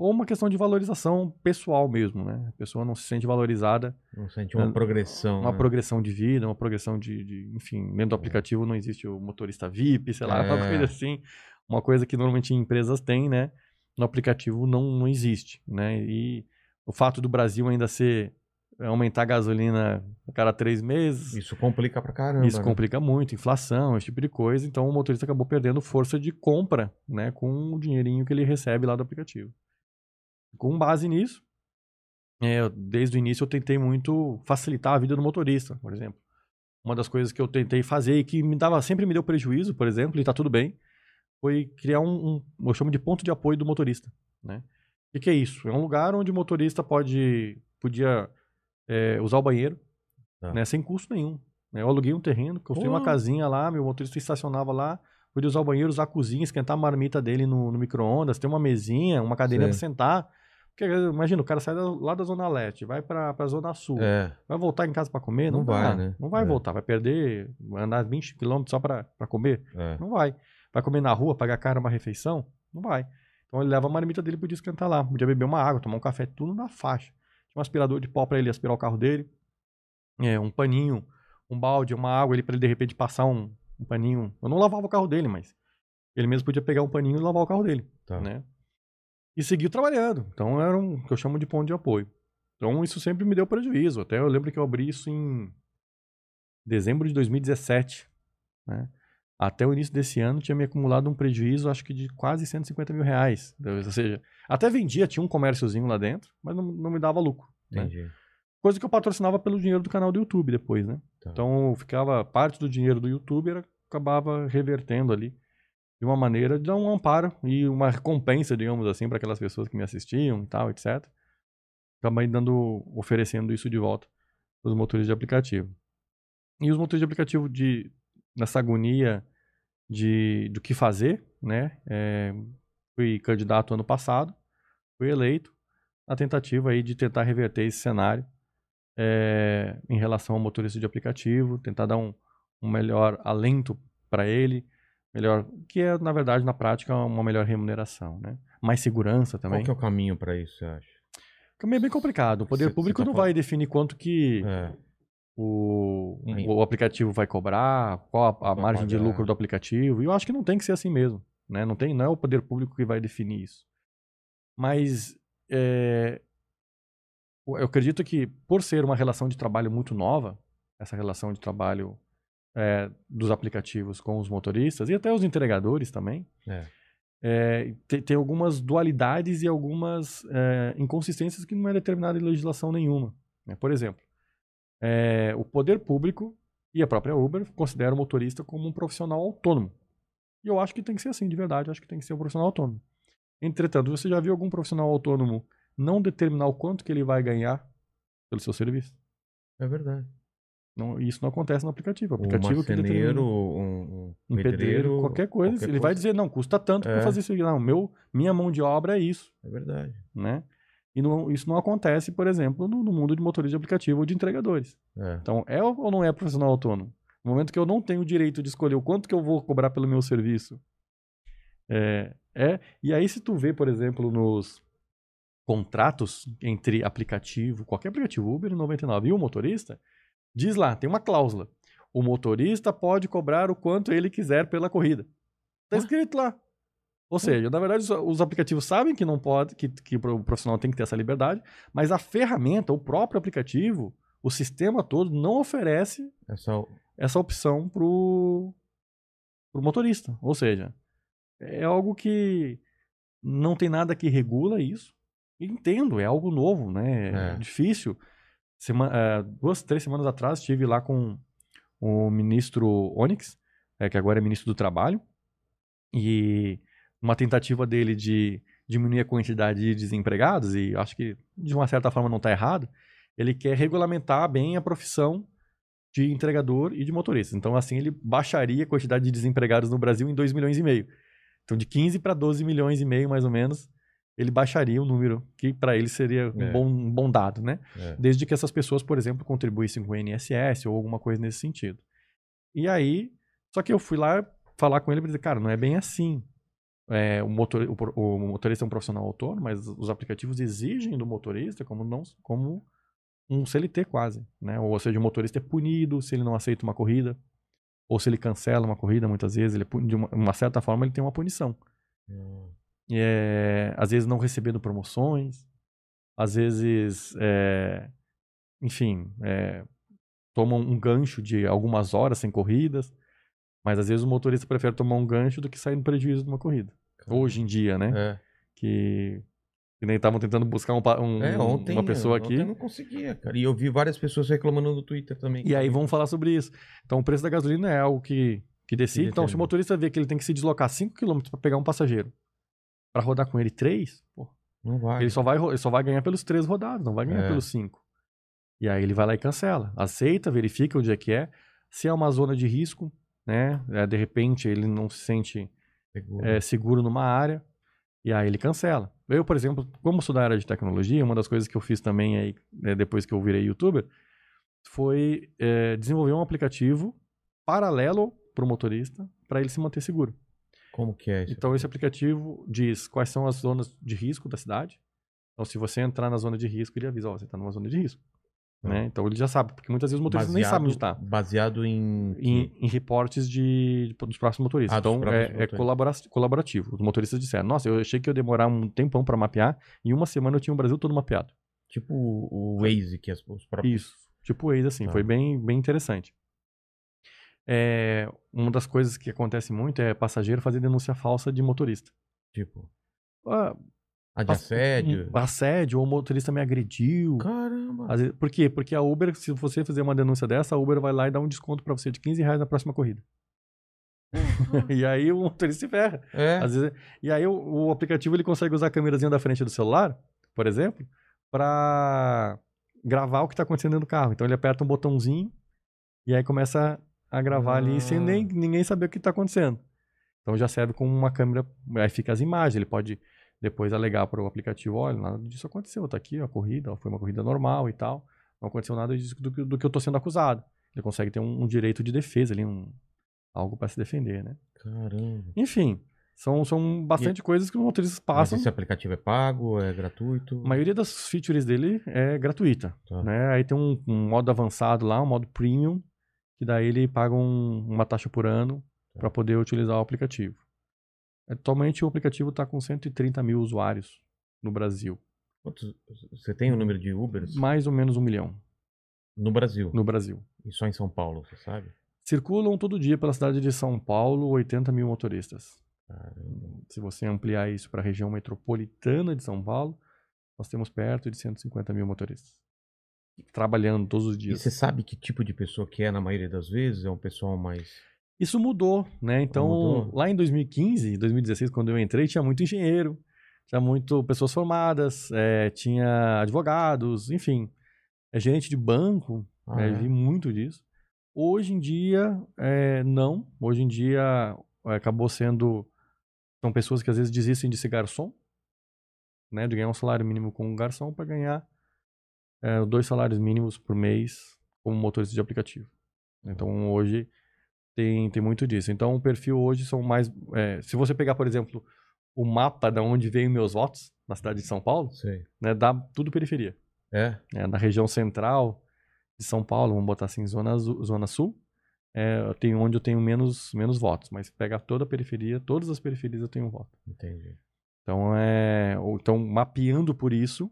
ou uma questão de valorização pessoal mesmo, né? A pessoa não se sente valorizada, Não sente uma É, progressão. uma né? progressão de vida, uma progressão de, de- enfim, dentro do aplicativo não existe o motorista VIP, sei lá, uma É. coisa assim, uma coisa que normalmente empresas têm, né? No aplicativo não, não existe, né? E o fato do Brasil ainda ser aumentar a gasolina a cada três meses, Isso complica pra caramba. isso né? complica muito, inflação, esse tipo de coisa. Então o motorista acabou perdendo força de compra, né, com o dinheirinho que ele recebe lá do aplicativo. Com base nisso, é, desde o início eu tentei muito facilitar a vida do motorista, por exemplo. Uma das coisas que eu tentei fazer e que me dava sempre me deu prejuízo, por exemplo, e tá tudo bem, foi criar um, um eu chamo de ponto de apoio do motorista, né? O que, que é isso? É um lugar onde o motorista pode podia é, usar o banheiro, Tá. né, sem custo nenhum. né? Eu aluguei um terreno, construí uma casinha lá, meu motorista estacionava lá, podia usar o banheiro, usar a cozinha, esquentar a marmita dele no, no micro-ondas, ter uma mesinha, uma cadeirinha pra sentar. Porque, imagina, o cara sai da- lá da Zona Leste, vai pra, pra Zona Sul. É. Vai voltar em casa pra comer? Não, Não vai, vai, né? Não vai É. voltar, vai perder, vai andar 20 quilômetros só pra, pra comer? É. Não vai. Vai comer na rua, pagar caro uma refeição? Não vai. Então ele leva a marmita dele, podia esquentar lá. Podia beber uma água, tomar um café, tudo na faixa. Tinha um aspirador de pó pra ele aspirar o carro dele. É, um paninho, um balde, uma água ali pra ele de repente passar um, um paninho. Eu não lavava o carro dele, mas ele mesmo podia pegar um paninho e lavar o carro dele, Tá. né? E seguiu trabalhando. Então era um que eu chamo de ponto de apoio. Então isso sempre me deu prejuízo. Até eu lembro que eu abri isso em dezembro de 2017, né? Até o início desse ano tinha me acumulado um prejuízo, acho que de quase 150 mil reais. Ou seja, até vendia, tinha um comérciozinho lá dentro, mas não, não me dava lucro. né? Entendi. Coisa que eu patrocinava pelo dinheiro do canal do YouTube depois, né? Tá. Então ficava parte do dinheiro do YouTube era, acabava revertendo ali de uma maneira de dar um amparo e uma recompensa, digamos assim, para aquelas pessoas que me assistiam e tal, etc. Acabei dando, oferecendo isso de volta para os motores de aplicativo. E os motores de aplicativo de nessa agonia de do que fazer, né? É, fui candidato ano passado, fui eleito na tentativa aí de tentar reverter esse cenário é, em relação ao motorista de aplicativo, tentar dar um, um melhor alento para ele, melhor, que é na verdade na prática uma melhor remuneração, né? Mais segurança também. Qual que é o caminho pra isso, você acha? Caminho é bem complicado. O poder Cê- público cê tá não falando- vai definir quanto que É. o, o aplicativo vai cobrar, qual a, a margem de pagar. lucro do aplicativo. E eu acho que não tem que ser assim mesmo. Né? Não, tem, não é o poder público que vai definir isso. Mas é, eu acredito que, por ser uma relação de trabalho muito nova, essa relação de trabalho é, dos aplicativos com os motoristas e até os entregadores também, É. é, tem, tem algumas dualidades e algumas é, inconsistências que não é determinada em legislação nenhuma. né? Por exemplo, é, o poder público e a própria Uber consideram o motorista como um profissional autônomo. E eu acho que tem que ser assim, de verdade, eu acho que tem que ser um profissional autônomo. Entretanto, você já viu algum profissional autônomo não determinar o quanto que ele vai ganhar pelo seu serviço? É verdade. Não, isso não acontece no aplicativo. O Um aplicativo que determina marceneiro, um, um um pedreiro, qualquer coisa, qualquer ele vai dizer, não, custa tanto para É. fazer isso aqui. Não, meu, minha mão de obra é isso. É verdade. né? E não- isso não acontece, por exemplo, no, no mundo de motorista de aplicativo ou de entregadores. É. Então, é ou não é profissional autônomo? No momento que eu não tenho o direito de escolher o quanto que eu vou cobrar pelo meu serviço, é, é. E aí, se tu vê, por exemplo, nos contratos entre aplicativo, qualquer aplicativo, Uber 99 e o motorista, diz lá, tem uma cláusula. O motorista pode cobrar o quanto ele quiser pela corrida. Tá escrito lá. Ou seja, na verdade, os- os aplicativos sabem que não pode, que, que o profissional tem que ter essa liberdade, mas a ferramenta, o próprio aplicativo, o sistema todo não oferece É só. essa opção pro, pro motorista. Ou seja, é algo que não tem nada que regula isso. Entendo, é algo novo, né? É. Difícil. Sema- eh, duas, três semanas atrás estive lá com o ministro Onyx, eh, que agora é ministro do Trabalho, e uma tentativa dele de diminuir a quantidade de desempregados, e acho que de uma certa forma não está errado, ele quer regulamentar bem a profissão de entregador e de motorista. Então, assim, ele baixaria a quantidade de desempregados no Brasil em 2 milhões e meio. Então, de 15 para 12 milhões e meio, mais ou menos, ele baixaria o número, que para ele seria um, É. bom, um bom dado, né? É. Desde que essas pessoas, por exemplo, contribuíssem com o INSS ou alguma coisa nesse sentido. E aí, só que eu fui lá falar com ele e dizer, cara, não é bem assim. É, o, motor, o, o motorista é um profissional autônomo, mas os aplicativos exigem do motorista como, não, como um CLT quase, né? Ou seja, o motorista é punido se ele não aceita uma corrida, ou se ele cancela uma corrida, muitas vezes, ele é de uma, uma certa forma ele tem uma punição. Hum. É, às vezes não recebendo promoções, às vezes, é, enfim, é, tomam um gancho de algumas horas sem corridas, mas às vezes o motorista prefere tomar um gancho do que sair no prejuízo de uma corrida. Hoje em dia, né? É. Que, que nem estavam tentando buscar um, um- É, ontem, uma pessoa ontem aqui. eu não conseguia, cara. E eu vi várias pessoas reclamando no Twitter também. E aí vamos falar sobre isso. Então o preço da gasolina é algo que, que decide. Que então, se o motorista vê que ele tem que se deslocar 5 km para pegar um passageiro, para rodar com ele 3, pô, Não vai. ele, só vai, ele só vai ganhar pelos 3 rodados, não vai ganhar É. pelos 5. E aí ele vai lá e cancela. Aceita, verifica onde é que é. Se é uma zona de risco, né? É, de repente ele não se sente Seguro. é, seguro numa área e aí ele cancela. Eu, por exemplo, como sou da área de tecnologia, uma das coisas que eu fiz também aí, né, depois que eu virei youtuber, foi é, desenvolver um aplicativo paralelo para o motorista para ele se manter seguro. Como que é isso? Então esse aplicativo diz quais são as zonas de risco da cidade. Então se você entrar na zona de risco, ele avisa, ó, você está numa zona de risco. Né? Então ele já sabe, porque muitas vezes os motoristas nem sabem onde está. Baseado em... Em, em reportes de, dos próximos motoristas. Ah, então próprios é, é colaborativo. Os motoristas disseram: Nossa, eu achei que ia demorar um tempão para mapear. Em uma semana eu tinha o Brasil todo mapeado. Tipo o o Waze, que as, os próprios... Isso. Tipo o Waze, assim. Tá. Foi bem, bem interessante. É, uma das coisas que acontece muito é passageiro fazer denúncia falsa de motorista. Tipo... Ah, de assédio? assédio, ou o motorista me agrediu. Caramba! Vezes- por quê? Porque a Uber, se você fizer uma denúncia dessa, a Uber vai lá e dá um desconto pra você de 15 reais na próxima corrida. e aí o motorista se ferra. É? Às vezes- e aí o, o aplicativo ele consegue usar a câmerazinha da frente do celular, por exemplo, pra gravar o que tá acontecendo dentro do carro. Então ele aperta um botãozinho e aí começa a gravar ali sem Ah. nem, ninguém saber o que tá acontecendo. Então já serve como uma câmera, aí fica as imagens, ele pode depois alegar para o aplicativo, olha, nada disso aconteceu, tá aqui a corrida, foi uma corrida normal e tal, não aconteceu nada disso do, que- do que eu tô sendo acusado. Ele consegue ter um, um direito de defesa ali, um, algo para se defender, né? Caramba. Enfim, são, são bastante coisas que os motoristas passam. Mas esse aplicativo é pago, é gratuito? A maioria das features dele é gratuita. Tá. Né? Aí tem um, um modo avançado lá, um modo premium, que daí ele paga um- uma taxa por ano Tá. para poder utilizar o aplicativo. Atualmente o aplicativo está com 130 mil usuários no Brasil. Quantos- Você tem o número de Ubers Mais ou menos um milhão no Brasil? no Brasil. E só em São Paulo, você sabe? Circulam todo dia pela cidade de São Paulo 80 mil motoristas. Caramba. Se você ampliar isso para a região metropolitana de São Paulo, nós temos perto de 150 mil motoristas. Trabalhando todos os E dias. você sabe que tipo de pessoa que é na maioria das vezes? É um pessoal mais... Isso mudou, né? Então, Mudou. lá em 2015, 2016, quando eu entrei, tinha muito engenheiro, tinha muito pessoas formadas, eh, tinha advogados, enfim, é gerente de banco, Ah, né? é? vi muito disso. Hoje em dia, eh, não. Hoje em dia, eh, acabou sendo. São pessoas que às vezes desistem de ser garçom, né? De ganhar um salário mínimo como garçom para ganhar eh, dois salários mínimos por mês como motorista de aplicativo. Então hoje tem, tem muito disso. Então o perfil hoje são mais. eh, se você pegar, por exemplo, o mapa da onde veio meus votos na cidade de São Paulo, né? Dá tudo periferia É? né, na região central de São Paulo, vamos botar assim, zona, azul- zona sul, é, tenho onde eu tenho menos, menos votos, mas pega toda a periferia, todas as periferias eu tenho um voto. Entendi. Então, é, ou- então mapeando por isso,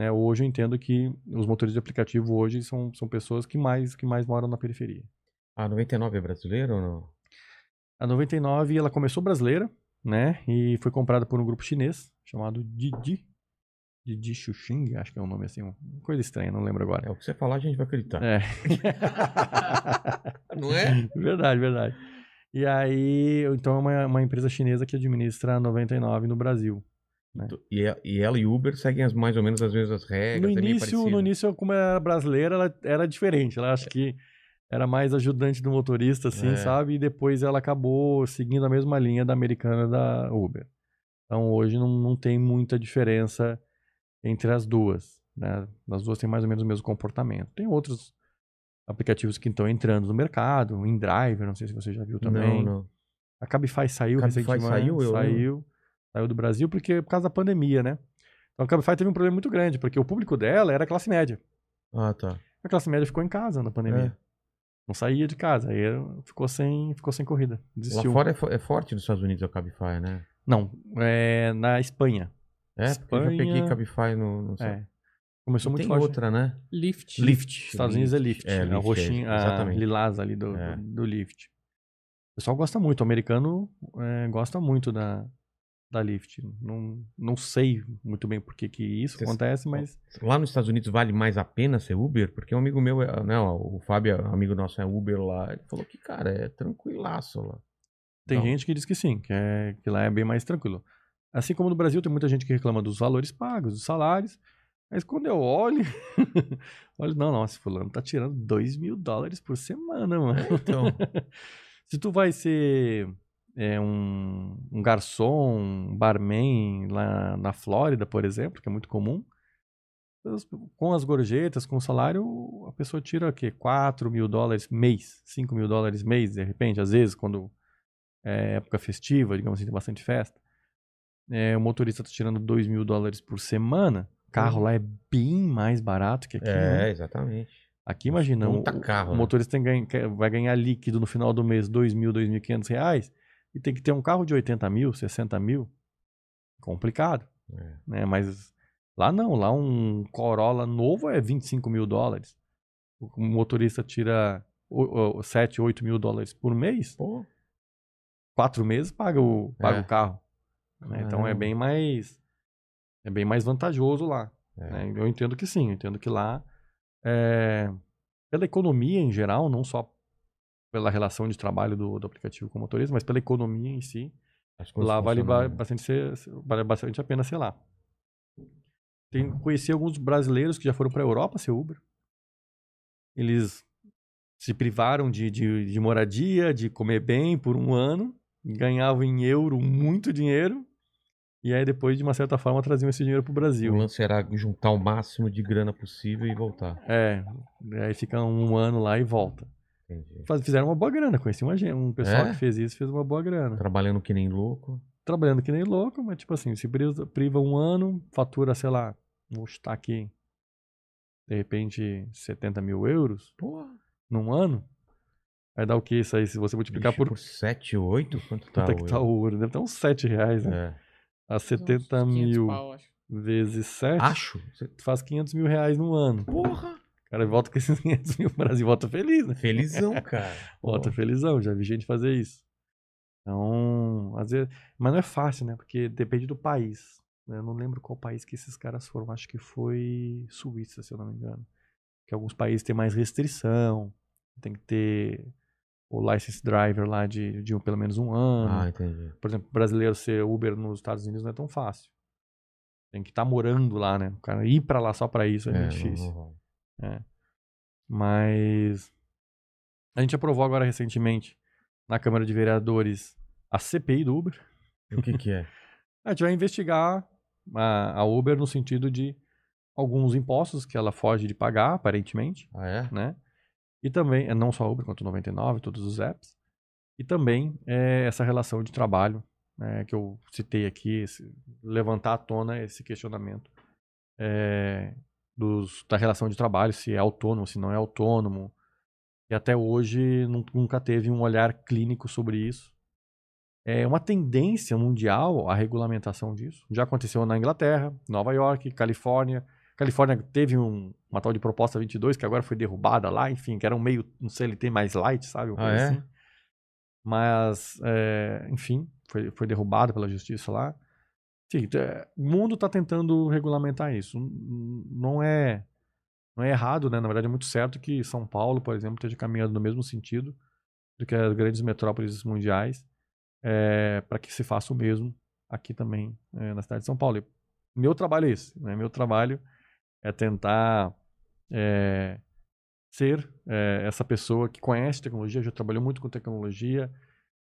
né, hoje eu entendo que os motores de aplicativo hoje são, são pessoas que mais, que mais moram na periferia. A 99 é brasileiro ou não? A 99, ela começou brasileira, né, e foi comprada por um grupo chinês chamado Didi, Didi Xuxing, acho que é um nome assim, uma coisa estranha, não lembro agora. É o que você falar, a gente vai acreditar. É. Não é? verdade, verdade. E aí, então é uma, uma empresa chinesa que administra a 99 no Brasil. E, e- e ela e Uber seguem as, mais ou menos as mesmas regras. no é início, no início, como era brasileira, ela era diferente. Ela acho que era mais ajudante do motorista, assim, É. sabe? E depois ela acabou seguindo a mesma linha da americana da Uber. Então hoje não, não tem muita diferença entre as duas. Né? As duas têm mais ou menos o mesmo comportamento. Tem outros aplicativos que estão entrando no mercado, o InDriver, não sei se você já viu também. Não, não. A Cabify saiu Cabify recentemente. saiu, eu saiu, saiu do Brasil porque por causa da pandemia, né? Então a Cabify teve um problema muito grande, porque o público dela era classe média. Ah, tá. A classe média ficou em casa na pandemia. É. Não saía de casa, aí ficou sem, ficou sem corrida. Lá Desistiu. fora é, fo- é forte nos Estados Unidos a Cabify, né? Não, é na Espanha. É, porque eu já peguei Espanha- Cabify no... no É. Começou E muito tem forte. outra, né? Lift. Lift. Estados Unidos é Lyft. É, É, a Lyft, roxinha, é, a exatamente. lilás ali do, É. do, do Lyft. O pessoal gosta muito, o americano é, gosta muito da, da Lyft. Não, não sei muito bem por que, que isso acontece, mas Lá nos Estados Unidos vale mais a pena ser Uber? Porque um amigo meu, é- né, o Fábio, amigo nosso, é Uber lá. Ele falou que, cara, é tranquilaço lá. tem Não. gente que diz que sim, que, é, que lá é bem mais tranquilo. Assim como no Brasil tem muita gente que reclama dos valores pagos, dos salários. Mas quando eu olho, olho, não, nossa, fulano tá tirando 2 mil dólares por semana, mano. Então, Se tu vai ser é, um, um garçom, um barman lá na Flórida, por exemplo, que é muito comum, com as gorjetas, com o salário, a pessoa tira o quê? 4 mil dólares mês, 5 mil dólares mês, de repente, às vezes, quando é época festiva, digamos assim, tem bastante festa. É, o motorista tá tirando 2 mil dólares por semana. Carro Uhum. lá é bem mais barato que aqui. né? É, exatamente. Aqui, imagina, o, carro, o né? motorista ganha- vai ganhar líquido no final do mês 2 mil, 2.500 reais e tem que ter um carro de 80 mil, 60 mil. Complicado, É. né? Mas lá não, lá um Corolla novo é 25 mil dólares. O motorista tira 7, 8 mil dólares por mês, Pô, quatro meses paga o, paga É. o carro. né? Então é bem mais é bem mais vantajoso lá. É. né? Eu entendo que sim, eu entendo que lá é, pela economia em geral, não só pela relação de trabalho do, do aplicativo com o motorista, mas pela economia em si, lá vale bastante, ser, vale bastante a pena ser lá. Tem, conheci alguns brasileiros que já foram para a Europa ser Uber. Eles se privaram de, de, de moradia, de comer bem por um ano, ganhavam em euro muito dinheiro, e aí depois, de uma certa forma, traziam esse dinheiro para o Brasil. O lance era juntar o máximo de grana possível e voltar. É, aí fica um ano lá e volta. Entendi. Faz- Fizeram uma boa grana, conheci uma, um pessoal É? que fez isso, fez uma boa grana. Trabalhando que nem louco. Trabalhando que nem louco, mas tipo assim, se priva, um ano, fatura, sei lá, vou chutar aqui, de repente, 70 mil euros Porra. num ano, vai dar o que isso aí? Se você multiplicar por por 7, 8? Quanto tá quanto é que tá o ouro, deve estar uns 7 reais, né? É. A 70 Uns 500 mil pau, acho. vezes 7, Acho. Você- faz 500 mil reais no ano. Porra. O cara volta com esses 500 mil, o Brasil volta feliz, né? Felizão, cara. Volta Pô. felizão, já vi gente fazer isso. Então, às vezes. Mas não é fácil, né? Porque depende do país. né? Eu não lembro qual país que esses caras foram. Acho que foi Suíça, se eu não me engano. Que alguns países têm mais restrição. Tem que ter o license driver lá de, de pelo menos um ano. Ah, entendi. Por exemplo, brasileiro ser Uber nos Estados Unidos não é tão fácil. Tem que estar morando lá, né? O cara ir pra lá só pra isso é, não- difícil. não rola. É. Mas a gente aprovou agora recentemente na Câmara de Vereadores a CPI do Uber. O que que é? A gente vai investigar a, a Uber no sentido de alguns impostos que ela foge de pagar, aparentemente, Ah, é? né? E também, é não só a Uber, quanto o 99, todos os apps. E também é, essa relação de trabalho né, que eu citei aqui, esse- levantar à tona esse questionamento é, dos, da relação de trabalho, se é autônomo, se não é autônomo. E até hoje nun- nunca teve um olhar clínico sobre isso. É uma tendência mundial a regulamentação disso. Já aconteceu na Inglaterra, Nova York, Califórnia. Califórnia teve um- uma tal de proposta 22 que agora foi derrubada lá, enfim, que era um meio um CLT mais light, sabe? Ah, é? assim. Mas, é, enfim, foi, foi derrubado pela justiça lá. Sim, é, o mundo está tentando regulamentar isso. Não é, não é errado, né? Na verdade, é muito certo que São Paulo, por exemplo, esteja caminhando no mesmo sentido do que as grandes metrópoles mundiais, para que se faça o mesmo aqui também é, na cidade de São Paulo. E meu trabalho é esse. Né? Meu trabalho é tentar é, ser é, essa pessoa que conhece tecnologia, já trabalhou muito com tecnologia,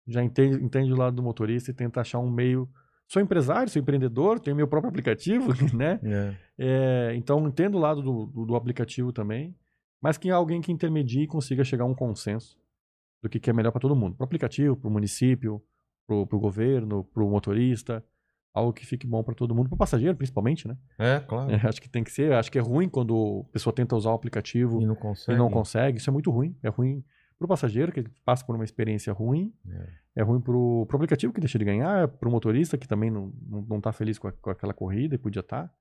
já entende, entende o lado do motorista e tenta achar um meio. Sou empresário, sou empreendedor, tenho meu próprio aplicativo, né? É. É, então entendo o lado do, do, do aplicativo também, mas que alguém que intermedie e consiga chegar a um consenso do que, que é melhor para todo mundo, para o aplicativo, para o município, para o governo, para o motorista, algo que fique bom para todo mundo, para o passageiro principalmente, né? É, claro. É, acho que tem que ser, acho que é ruim quando a pessoa tenta usar o aplicativo E não e consegue. não consegue, isso é muito ruim, é ruim para o passageiro que passa por uma experiência ruim, É. é ruim para o aplicativo que deixa de ganhar, para o motorista que também não, não, não tá feliz com, a- com aquela corrida e podia estar.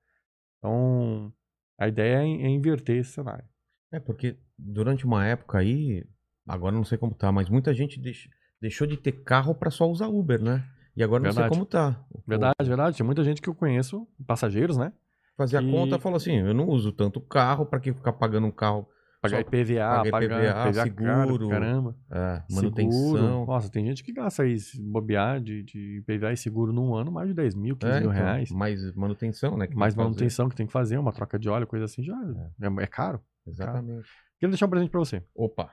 Então, a ideia é, é inverter esse cenário. É, porque durante uma época aí, agora não sei como tá, mas muita gente deix- deixou de ter carro pra só usar Uber, né? E agora não sei Verdade. como tá. O- Verdade, verdade. Tem muita gente que eu conheço, passageiros, né? Fazer a E- conta falou assim: eu não uso tanto carro, pra que ficar pagando um carro? Pagar IPVA, pagar IPVA, IPVA caro, seguro, caramba. É, Seguro. manutenção. Nossa, tem gente que gasta aí, se bobear de, de IPVA e seguro num ano, mais de 10 mil, 15 É, mil então, reais. mais manutenção, né? Mais que manutenção que tem que fazer, uma troca de óleo, coisa assim, já é, é caro. Exatamente. Queria deixar um presente pra você. Opa.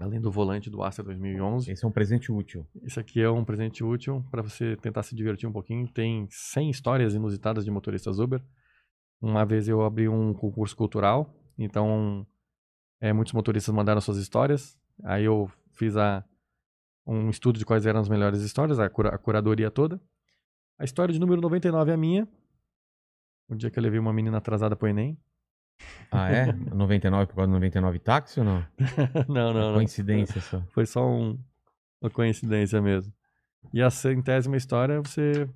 além do volante do Astra 2011. Esse é um presente útil. Esse aqui é um presente útil para você tentar se divertir um pouquinho. Tem 100 histórias inusitadas de motoristas Uber. Uma vez eu abri um concurso cultural, então é, muitos motoristas mandaram suas histórias. Aí eu fiz a, um estudo de quais eram as melhores histórias, a, cura, a curadoria toda. A história de número 99 é a minha. O dia que eu levei uma menina atrasada pro Enem. Ah, é? 99 por causa do 99 táxi ou não? não, não, não. Coincidência só. Foi só um, uma coincidência mesmo. E a centésima história, você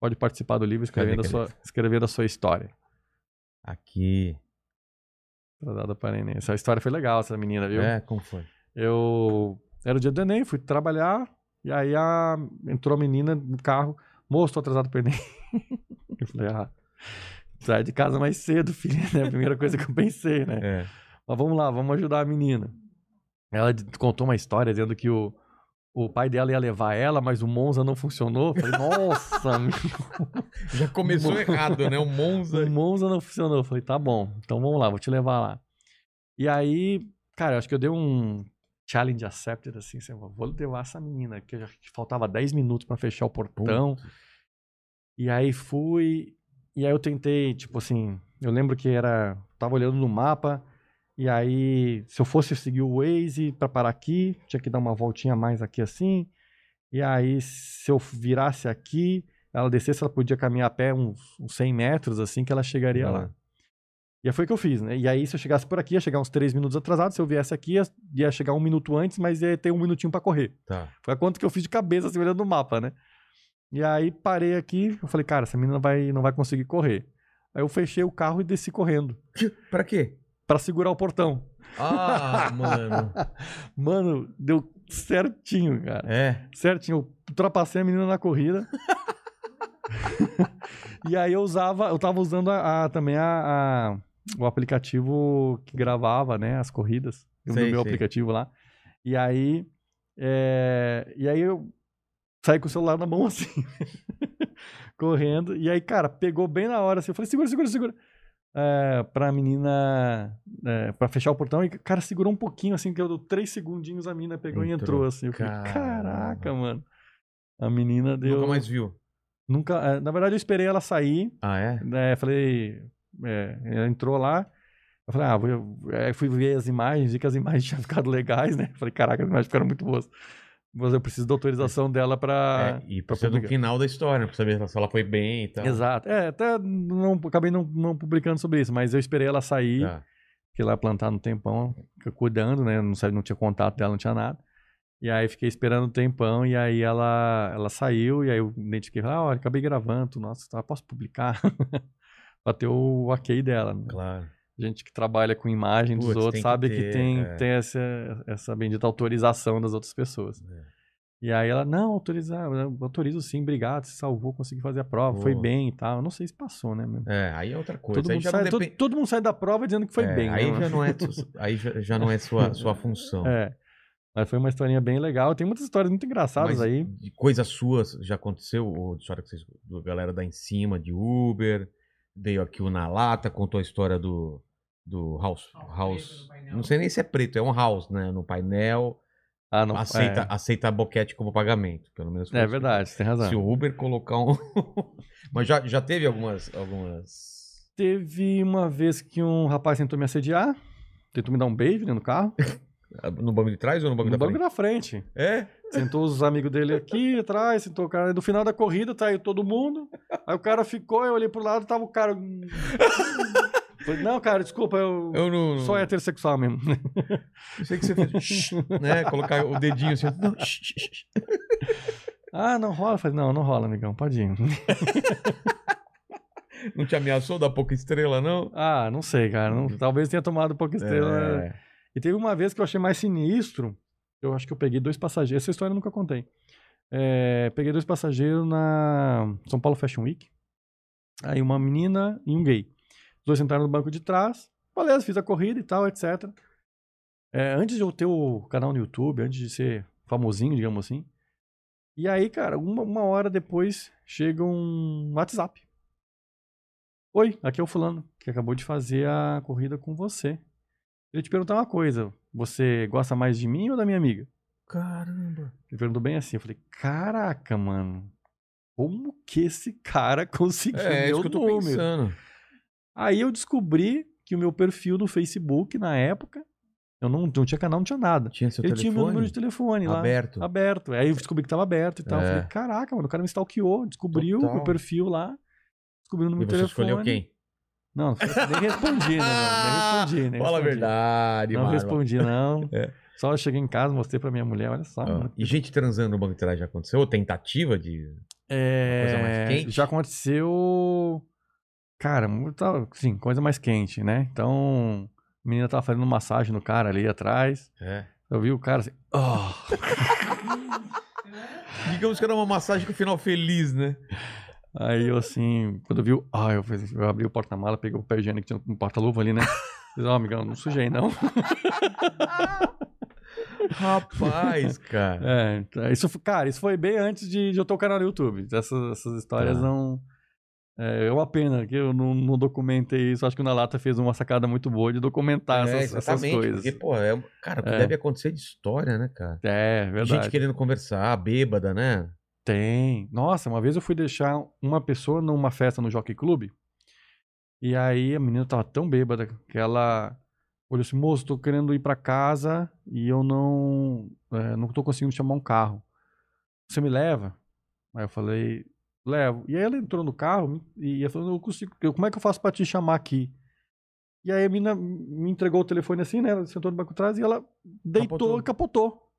pode participar do livro escrevendo, a sua, escrevendo a sua história. Aqui. Atrasada para Enem. Essa história foi legal, essa menina, viu? É, como foi? Eu. Era o dia do Enem, fui trabalhar. E aí a... entrou a menina no carro. Moço, tô atrasado pro Enem. eu falei, ah, sai de casa mais cedo, filha. É a primeira coisa que eu pensei, né? É. Mas vamos lá, vamos ajudar a menina. Ela contou uma história dizendo que o, o pai dela ia levar ela, mas o Monza não funcionou. Falei, nossa, Já começou errado, né? O Monza. o Monza não funcionou. Falei, tá bom, então vamos lá, vou te levar lá. E aí, cara, acho que eu dei um challenge accepted, assim, assim, vou levar essa menina, que já faltava 10 minutos pra fechar o portão. E aí fui, e aí eu tentei, tipo assim, eu lembro que era, tava olhando no mapa, e aí se eu fosse seguir o Waze pra parar aqui, tinha que dar uma voltinha mais aqui assim, e aí se eu virasse aqui, ela descesse, ela podia caminhar a pé uns, uns 100 metros, assim, que ela chegaria lá. E foi o que eu fiz, né? E aí, se eu chegasse por aqui, ia chegar uns 3 minutos atrasado. Se eu viesse aqui, ia, ia chegar um minuto antes, mas ia ter um minutinho pra correr. Tá. Foi a conta que eu fiz de cabeça, assim, olhando no mapa, né? E aí, parei aqui, eu falei, cara, essa menina vai, não vai conseguir correr. Aí eu fechei o carro e desci correndo. Pra quê? Pra segurar o portão. Ah, mano. Mano, deu certinho, cara. É. Certinho. Eu ultrapassei a menina na corrida. e aí eu usava, eu tava usando a, a- também a, a- o aplicativo que gravava, né, as corridas. No Sei, meu sei. aplicativo lá. E aí, é, e aí eu saí com o celular na mão assim, correndo. E aí, cara, pegou bem na hora assim. Eu falei, segura, segura, segura. É, pra menina, é, pra fechar o portão. E, cara, segurou um pouquinho assim, que eu dou três segundinhos, a menina pegou e Entrou. entrou assim. Eu falei, Caramba. caraca, mano. A menina deu. Nunca mais viu. Nunca- é, na verdade, eu esperei ela sair. Ah, é? né, falei. é, ela entrou lá. Eu falei, ah, vou, é, fui ver as imagens, vi que as imagens tinham ficado legais, né? Falei, caraca, as imagens ficaram muito boas. Mas eu preciso da autorização dela pra. é e pra precisa do final da história, pra saber se ela foi bem e tal. Exato. É, até não, acabei não, não publicando sobre isso, mas eu esperei ela sair, Tá. fiquei lá plantado um tempão, cuidando, né? Não, sabia, não tinha contato dela, não tinha nada. E aí fiquei esperando um tempão, e aí ela, ela saiu, e aí eu identifiquei, ah, olha, acabei gravando, nossa, tá, posso publicar? pra ter o ok dela. né? Claro. Gente que trabalha com imagem dos outros que sabe que, ter, tem, é. tem essa, essa bendita autorização das outras pessoas. É. E aí ela, não, autorizar, autorizo sim, obrigado, você salvou, consegui fazer a prova, foi Boa. bem e tal. Eu não sei se passou, né? meu? É, aí é outra coisa. Todo aí mundo, sai, não todo, todo mundo sai da prova dizendo que foi É, bem. Aí né? já não é, aí já, já não é sua, sua função. É. Mas foi uma historinha bem legal. Tem muitas histórias muito engraçadas Mas aí. coisas suas já aconteceu? Ou história que vocês, galera da em cima de Uber, veio aqui o Na Lata, contou a história do, do House. House house preto no painel. não sei nem se é preto, é um House, né? No painel. Ah, não. aceita, aceita boquete como pagamento, pelo menos. É, é verdade, você tem razão. Se o Uber colocar um. Mas já, já teve algumas. algumas... Teve uma vez que um rapaz tentou me assediar, tentou me dar um beijo dentro do carro, No banco de trás ou no banco no da banco frente? da frente. É? Sentou os amigos dele aqui atrás, sentou o cara. No final da corrida, saiu todo mundo. Aí o cara ficou, eu olhei pro lado, tava o cara. Falei, não, cara, desculpa, eu, Eu não. sou heterossexual mesmo. Eu sei que você fez. né? Colocar o dedinho assim. Não, ah, não rola? Falei, não, não rola, amigão, ir. Não te ameaçou dar pouca estrela, não? ah, não sei, cara. não- talvez tenha tomado pouca estrela. É. E teve uma vez que eu achei mais sinistro. Eu acho que eu peguei dois passageiros. Essa história eu nunca contei. É, peguei dois passageiros na São Paulo Fashion Week. Aí uma menina e um gay. Os dois sentaram no banco de trás. Beleza, fiz a corrida e tal, etc. É, antes de eu ter o canal no YouTube, antes de ser famosinho, digamos assim. E aí, cara, uma, uma hora depois chega um WhatsApp. Oi, aqui é o fulano, que acabou de fazer a corrida com você. Queria te perguntar uma coisa. Você gosta mais de mim ou da minha amiga? Caramba. Ele perguntou bem assim. Eu falei, caraca, mano. Como que esse cara conseguiu É, é meu isso que eu tô pensando. Aí eu descobri que o meu perfil no Facebook, na época, eu não, não tinha canal, não tinha nada. Tinha seu Ele tinha meu telefone número de telefone lá. aberto. Aberto. Aí eu descobri que tava aberto e tal. Eu É. falei, caraca, mano, o cara me stalkeou, descobriu Total. meu perfil lá, descobriu o número de você telefone. escolheu quem? Não, nem respondi, né? Não, nem respondi, nem Fala a verdade, Não mano. respondi, não. É. Só eu cheguei em casa, mostrei pra minha mulher, olha só. Mano. E gente transando no banco de trás já aconteceu? Ou tentativa de. É, coisa mais quente? Já aconteceu. Cara, muito, sim, coisa mais quente, né? Então, a menina tava fazendo massagem no cara ali atrás. É. Eu vi o cara assim. "Ah". Digamos que era uma massagem com final feliz, né? Aí eu assim, quando eu vi. Ah, eu, fiz- eu abri o porta-mala, peguei o pé higiênico que tinha no porta-luva ali, né? Fiz, ó, amigão, não sujei, não. Rapaz, cara. É, então, isso, foi- cara, isso foi bem antes de, de eu ter o canal no YouTube. Essas, essas histórias Tá. não. É, é uma pena que eu não, não documentei isso. Acho que o Nalata fez uma sacada muito boa de documentar É, essas, essas exatamente. coisas. Porque, pô, é, cara, É. deve acontecer de história, né, cara? É, verdade. Gente querendo conversar, bêbada, né? Tem. Nossa, uma vez eu fui deixar uma pessoa numa festa no Jockey Club. E aí a menina tava tão bêbada que ela olhou assim: moço, tô querendo ir pra casa e eu não, é, não tô conseguindo chamar um carro. Você me leva? Aí eu falei: levo. E aí ela entrou no carro e ela falou: eu consigo, como é que eu faço pra te chamar aqui? E aí a menina me entregou o telefone assim, né? Ela sentou no banco de trás e ela deitou Capotou. e capotou.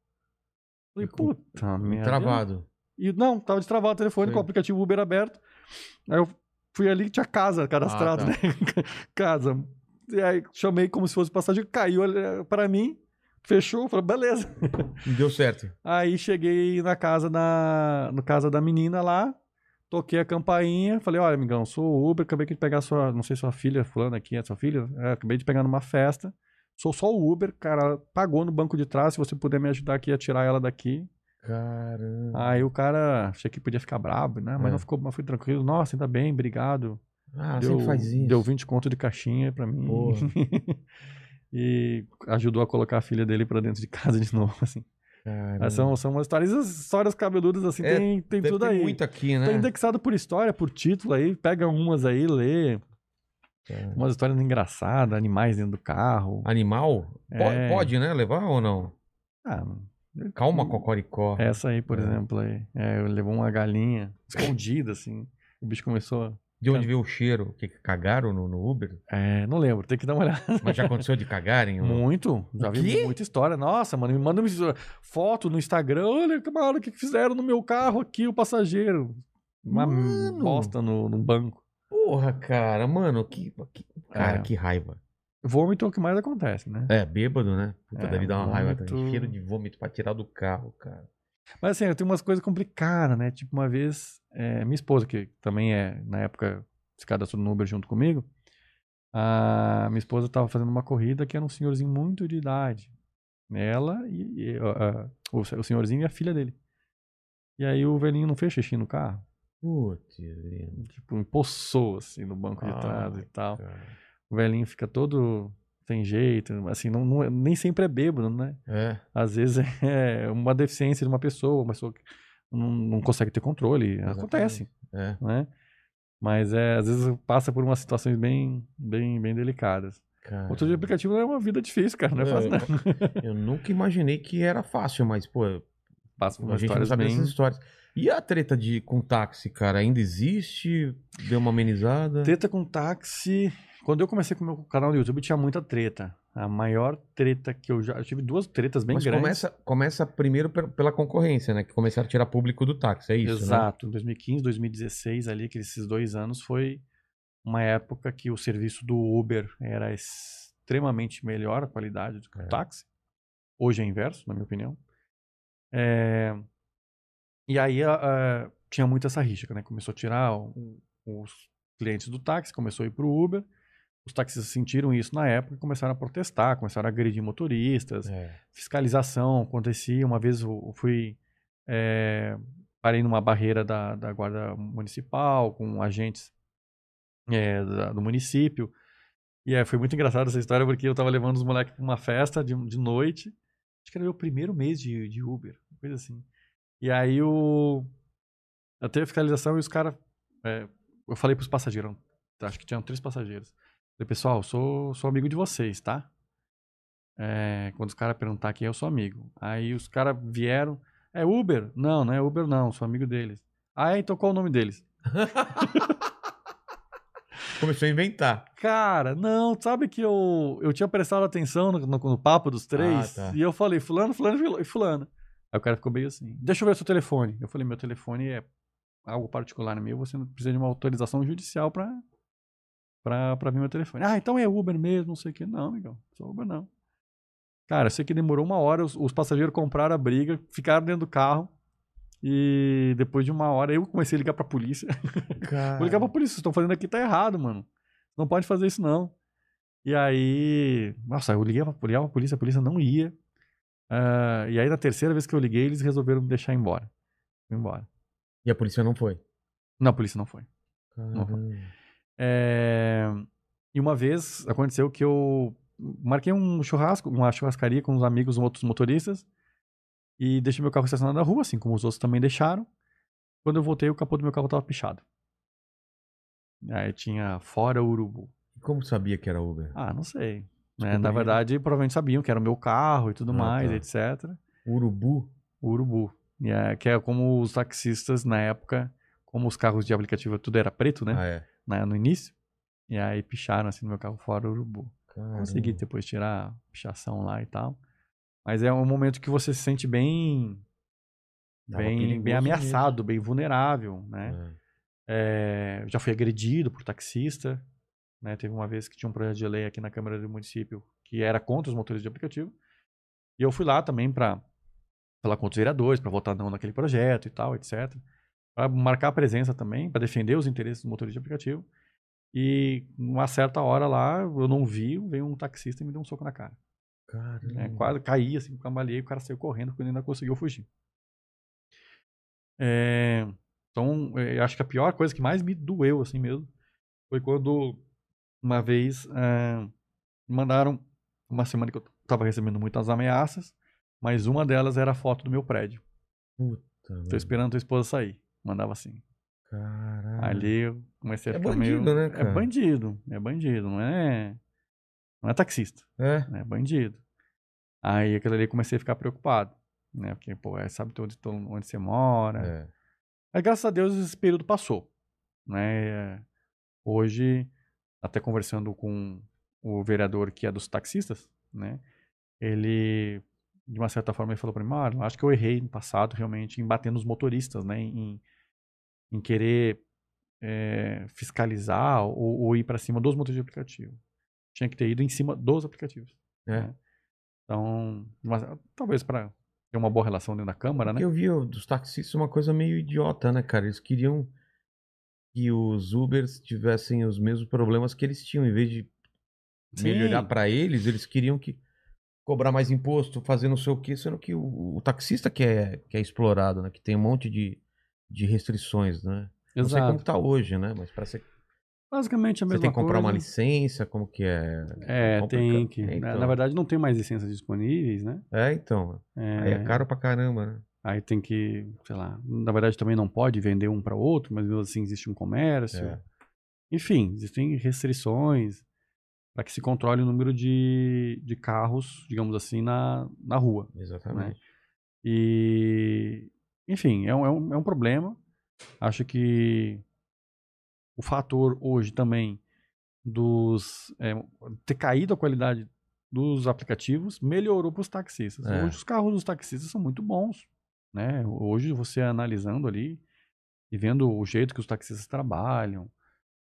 Falei, puta merda. Travado. E não, tava destravado o telefone Sim. com o aplicativo Uber aberto. Aí eu fui ali, tinha casa cadastrado, Ah, tá. né? casa. E aí chamei como se fosse passageiro, caiu pra mim, fechou, falei, beleza. Deu certo. Aí cheguei na casa da, no casa da menina lá, toquei a campainha, falei, olha, amigão, sou Uber, acabei de pegar sua, não sei sua filha, fulana aqui, é sua filha? É, acabei de pegar numa festa, sou só o Uber, cara, pagou no banco de trás, se você puder me ajudar aqui a tirar ela daqui. Caramba. Aí o cara, achei que podia ficar brabo, né? Mas É. não ficou, mas foi tranquilo. Nossa, ainda bem, obrigado. Ah, deu, sempre faz isso. deu 20 conto de caixinha pra mim. E ajudou a colocar a filha dele pra dentro de casa de novo, assim. Caramba. São, são umas histórias, as histórias cabeludas, assim, É, tem, tem tudo aí. muito aqui, né? Tá indexado por história, por título aí, pega umas aí, lê. É. Umas histórias engraçadas, animais dentro do carro. Animal? É. Pode, né? Levar ou não? Ah, Calma, Cocoricó. essa aí, por É. exemplo, aí. É, levou uma galinha escondida, assim. O bicho começou. a- De onde veio o cheiro? Que cagaram no, no Uber? É, não lembro, tem que dar uma olhada. Mas já aconteceu de cagarem? ou? Muito. Já vi muita história. Nossa, mano, me manda uma foto no Instagram. Olha, camarada, o que que fizeram no meu carro aqui, o passageiro. Uma Mano. bosta no, no banco. Porra, cara, mano, que, que- cara, É. que raiva. Vômito é o que mais acontece, né? É, bêbado, né? Puta, É, deve dar uma raiva vômito. também. Cheiro de vômito pra tirar do carro, cara. Mas assim, eu tenho umas coisas complicadas, né? Tipo, uma vez, é, minha esposa, que também é, na época, se cadastrou no Uber junto comigo, a minha esposa tava fazendo uma corrida que era um senhorzinho muito de idade. Ela e, e, ah, o, o senhorzinho e a filha dele. E aí o velhinho não fez xixi no carro. Putz. Tipo, empoçou, assim, no banco de trás e tal. cara. O velhinho fica todo sem jeito, assim, não, não é- nem sempre é bêbado, né? É. Às vezes é uma deficiência de uma pessoa, uma pessoa que não, não consegue ter controle. Acontece, É. né? Mas é, às vezes passa por umas situações bem, bem, bem delicadas. Cara. Outro de aplicativo é uma vida difícil, cara. Não é fácil, não. Eu nunca imaginei que era fácil, mas, pô, Passa por a umas gente não histórias sabe bem... dessas histórias. E a treta de, com táxi, cara, ainda existe? Deu uma amenizada? Treta com táxi. Quando eu comecei com o meu canal no YouTube, tinha muita treta. A maior treta que eu já. Eu tive duas tretas bem Mas grandes. começa, começa primeiro pe- pela concorrência, né? Que começaram a tirar público do táxi, é isso, né? Exato. 2015, 2016, ali, aqueles esses dois anos, foi uma época que o serviço do Uber era extremamente melhor a qualidade do que É. o táxi. Hoje é inverso, na minha opinião. É, E aí a- a- tinha muito essa rixa, né? Começou a tirar o- os clientes do táxi, começou a ir pro Uber. Os taxistas sentiram isso na época e começaram a protestar, começaram a agredir motoristas É. fiscalização acontecia. Uma vez eu fui. é, parei numa barreira da, da Guarda Municipal com agentes é, da- do município. E é, foi muito engraçado essa história, porque eu tava levando os moleques pra uma festa de, de noite. Acho que era meu primeiro mês de, de Uber, coisa assim. E aí o. Teve a fiscalização e os caras. é, eu falei pros passageiros, acho que tinham três passageiros. Falei, pessoal, sou, sou amigo de vocês, tá? É, quando os caras perguntar quem é, eu sou amigo. Aí os caras vieram. É Uber? Não, não é Uber, não, sou amigo deles. Ah, é? Então qual o nome deles? Começou a inventar. Cara, não, sabe que eu, eu tinha prestado atenção no, no- no papo dos três Ah, tá. e eu falei, fulano, fulano e fulano. Aí o cara ficou meio assim, deixa eu ver o seu telefone. Eu falei, meu telefone é algo particular meu, você não precisa de uma autorização judicial pra, pra, pra ver meu telefone. Ah, então é Uber mesmo, não sei o que. Não, amigão, sou Uber não. Cara, eu sei que demorou uma hora, os, os passageiros compraram a briga, ficaram dentro do carro e depois de uma hora eu comecei a ligar pra polícia. Cara. Vou ligar pra polícia, vocês estão fazendo aqui tá errado, mano. Não pode fazer isso, não. E aí. Nossa, eu liguei pra, ligava pra polícia, a polícia não ia. Ah, e aí, na terceira vez que eu liguei, eles resolveram me deixar embora. Fui embora. E a polícia não foi. Não, a polícia não foi. Não foi. É, E uma vez aconteceu que eu marquei um churrasco, uma churrascaria com uns amigos, outros motoristas, e deixei meu carro estacionado na rua, assim como os outros também deixaram. Quando eu voltei, o capô do meu carro tava pichado. Aí tinha fora urubu. Como sabia que era Uber? Ah, não sei. Descobriram. Na verdade, provavelmente sabiam que era o meu carro e tudo Ah, mais, tá. etc. Urubu? Urubu. É, que é como os taxistas na época, como os carros de aplicativo tudo era preto, né? Ah, é. Na- no início. E aí picharam assim no meu carro fora urubu. Caramba. Consegui depois tirar a pichação lá e tal. Mas é um momento que você se sente bem. Tava Bem, bem ameaçado, bem vulnerável, né? É. É, já fui agredido por taxista. Né? Teve uma vez que tinha um projeto de lei aqui na Câmara do Município que era contra os motores de aplicativo. E eu fui lá também para falar com os vereadores, para votar não naquele projeto e tal, etc. Para marcar a presença também, para defender os interesses dos motores de aplicativo. E uma certa hora lá, eu não vi, veio um taxista e me deu um soco na cara. Caramba. né? Quase caí, assim, cambaleei, o cara saiu correndo porque ele ainda conseguiu fugir. É, então, eh, eu acho que a pior coisa que mais me doeu, assim mesmo, foi quando uma vez me mandaram uma semana que eu tava recebendo muitas ameaças, mas uma delas era a foto do meu prédio. Puta, Tô esperando tua esposa sair. Mandava assim. Caralho. Ali eu comecei a É ficar bandido, meio. né, É cara? bandido, é bandido, não é. Não é taxista. É. né? Bandido. Aí aquilo ali eu comecei a ficar preocupado, né? Porque, pô, é, sabe onde, onde você mora. É. Aí, graças a Deus, esse período passou, né? É, Hoje, até conversando com o vereador que é dos taxistas, né? Ele, de uma certa forma, ele falou pra mim, Marlon, acho que eu errei no passado, realmente, em bater nos motoristas, né? Em, em querer é, fiscalizar ou, ou ir pra cima dos motores de aplicativo. Tinha que ter ido em cima dos aplicativos. É. né? Então, uma- talvez para ter uma boa relação dentro da Câmara, né? Eu vi dos taxistas uma coisa meio idiota, né, cara? Eles queriam que os Ubers tivessem os mesmos problemas que eles tinham. Em vez de Sim. melhorar pra eles, eles queriam que cobrar mais imposto, fazer não sei o quê, sendo que o, o taxista que é, que é explorado, né? Que tem um monte de, de restrições, né? Não sei como que tá hoje, né? Mas parece que Basicamente a você mesma tem que comprar uma coisa. licença, como que é? É, complicado. tem que. É, na- então. Na verdade, não tem mais licenças disponíveis, né? É, então. É, Aí é caro pra caramba, né? aí tem que, sei lá, na verdade também não pode vender um para outro, mas mesmo assim existe um comércio. É. Enfim, existem restrições para que se controle o número de, de carros, digamos assim, na, na rua. Exatamente. E, enfim, é um, é, um, é um problema. Acho que o fator hoje também dos é, ter caído a qualidade dos aplicativos melhorou para os taxistas. É. Hoje os carros dos taxistas são muito bons, né? Hoje você analisando ali e vendo o jeito que os taxistas trabalham,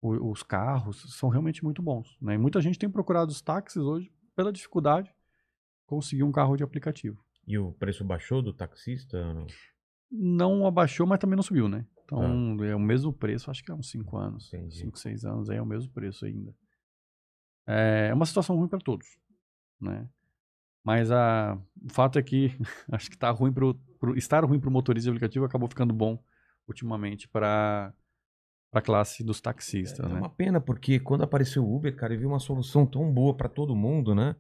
o- os carros são realmente muito bons, né? E muita gente tem procurado os táxis hoje pela dificuldade de conseguir um carro de aplicativo E o preço baixou do taxista? Não? abaixou, mas também não subiu, né? Então é o mesmo preço, acho que há uns 5 anos. Tá. Entendi. 5, 6 anos aí é o mesmo preço ainda. É uma situação ruim para todos, né? Mas a, o fato é que acho que tá ruim pro, pro- estar ruim para o motorista de aplicativo acabou ficando bom ultimamente para para a classe dos taxistas, É né? uma pena, porque quando apareceu o Uber, cara, eu vi uma solução tão boa pra todo mundo, né?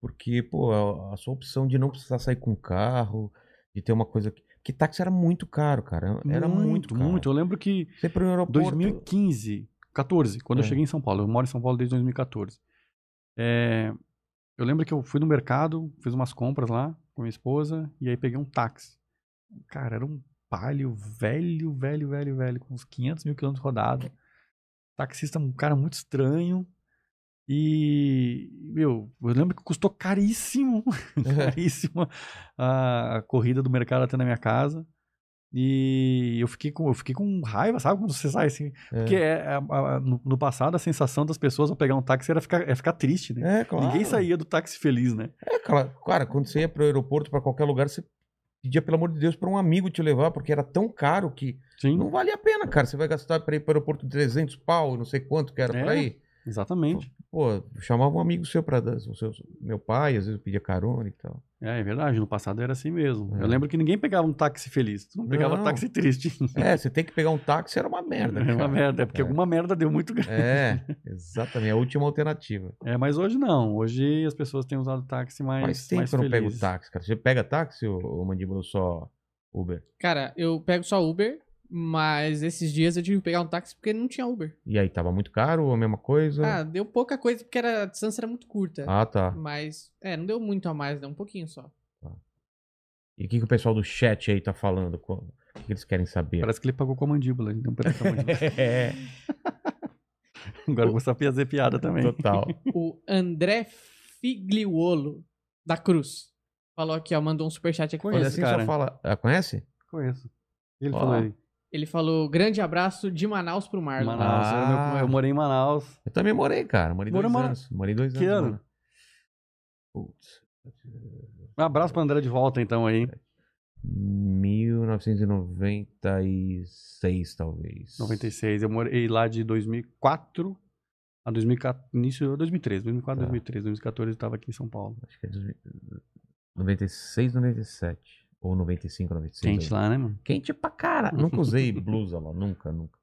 Porque, pô, a, a sua opção de não precisar sair com carro, de ter uma coisa. que- Porque táxi era muito caro, cara. Era muito, caro. muito. Eu lembro que Você ir pro aeroporto. 2015, 14, quando eu É. cheguei em São Paulo. Eu moro em São Paulo desde 2014. É, eu lembro que eu fui no mercado, fiz umas compras lá com minha esposa e aí peguei um táxi. Cara, era um palio velho, velho, velho, velho, com uns 500 mil quilômetros rodados. Taxista, um cara muito estranho. E, meu, eu lembro que custou caríssimo, caríssimo a, a corrida do mercado até na minha casa. E eu fiquei com, eu fiquei com raiva, sabe? Quando você sai assim. É. Porque é, a- a- no, no passado a sensação das pessoas ao pegar um táxi era ficar, é ficar triste, né? É, claro. Ninguém saía do táxi feliz, né? É, cara, cara, quando você ia pro aeroporto, pra qualquer lugar, você pedia, pelo amor de Deus, pra um amigo te levar, porque era tão caro que Sim, não valia a pena, cara. Você vai gastar pra ir pro aeroporto 300 pau, não sei quanto que era É. pra ir. Exatamente. Pô, eu chamava um amigo seu pra dar, o seu, meu pai, às vezes eu pedia carona e tal. É, é verdade, no passado era assim mesmo. É. Eu lembro que ninguém pegava um táxi feliz, tu não pegava Não. táxi triste. É, você tem que pegar um táxi, era uma merda. É uma merda, é porque É. alguma merda deu muito grande. É, exatamente, a última alternativa. É, mas hoje não. Hoje as pessoas têm usado táxi mais, Faz tempo mais que eu não pego táxi, cara. Você pega táxi ou, ou mandíbula só Uber? Cara, eu pego só Uber, mas esses dias eu tive que pegar um táxi porque não tinha Uber. E aí, tava muito caro ou a mesma coisa? Ah, deu pouca coisa porque era, a distância era muito curta. Ah, tá. Mas, é, não deu muito a mais, deu um pouquinho só. E o que, que o pessoal do chat aí tá falando? O que, que eles querem saber? Parece que ele pagou com a mandíbula. Deu um pedaço da mandíbula. é, Agora começou a fazer piada também. total. O André Figliuolo, da Cruz, falou aqui, ó, mandou um superchat aqui. Olha, Conheço, assim cara. só fala. Ah, conhece? Conheço. Ele Ó. falou aí. Ele falou, grande abraço de Manaus pro Marlon. Manaus. era meu- Ah. eu morei em Manaus. Eu também morei, cara. Morei Morou dois Mara- anos. Morei dois Que anos. ano? mano. Putz. Um abraço pro André de volta, então, aí. 1996, talvez. 96. Eu morei lá de 2004 a 2014, início de 2013. 2004, Tá. 2013. 2014 eu estava aqui em São Paulo. Acho que é 2000 96, 97. Ou 95, 96. Quente aí. lá, né, mano? Quente pra cara. Nunca usei blusa lá. Nunca, nunca.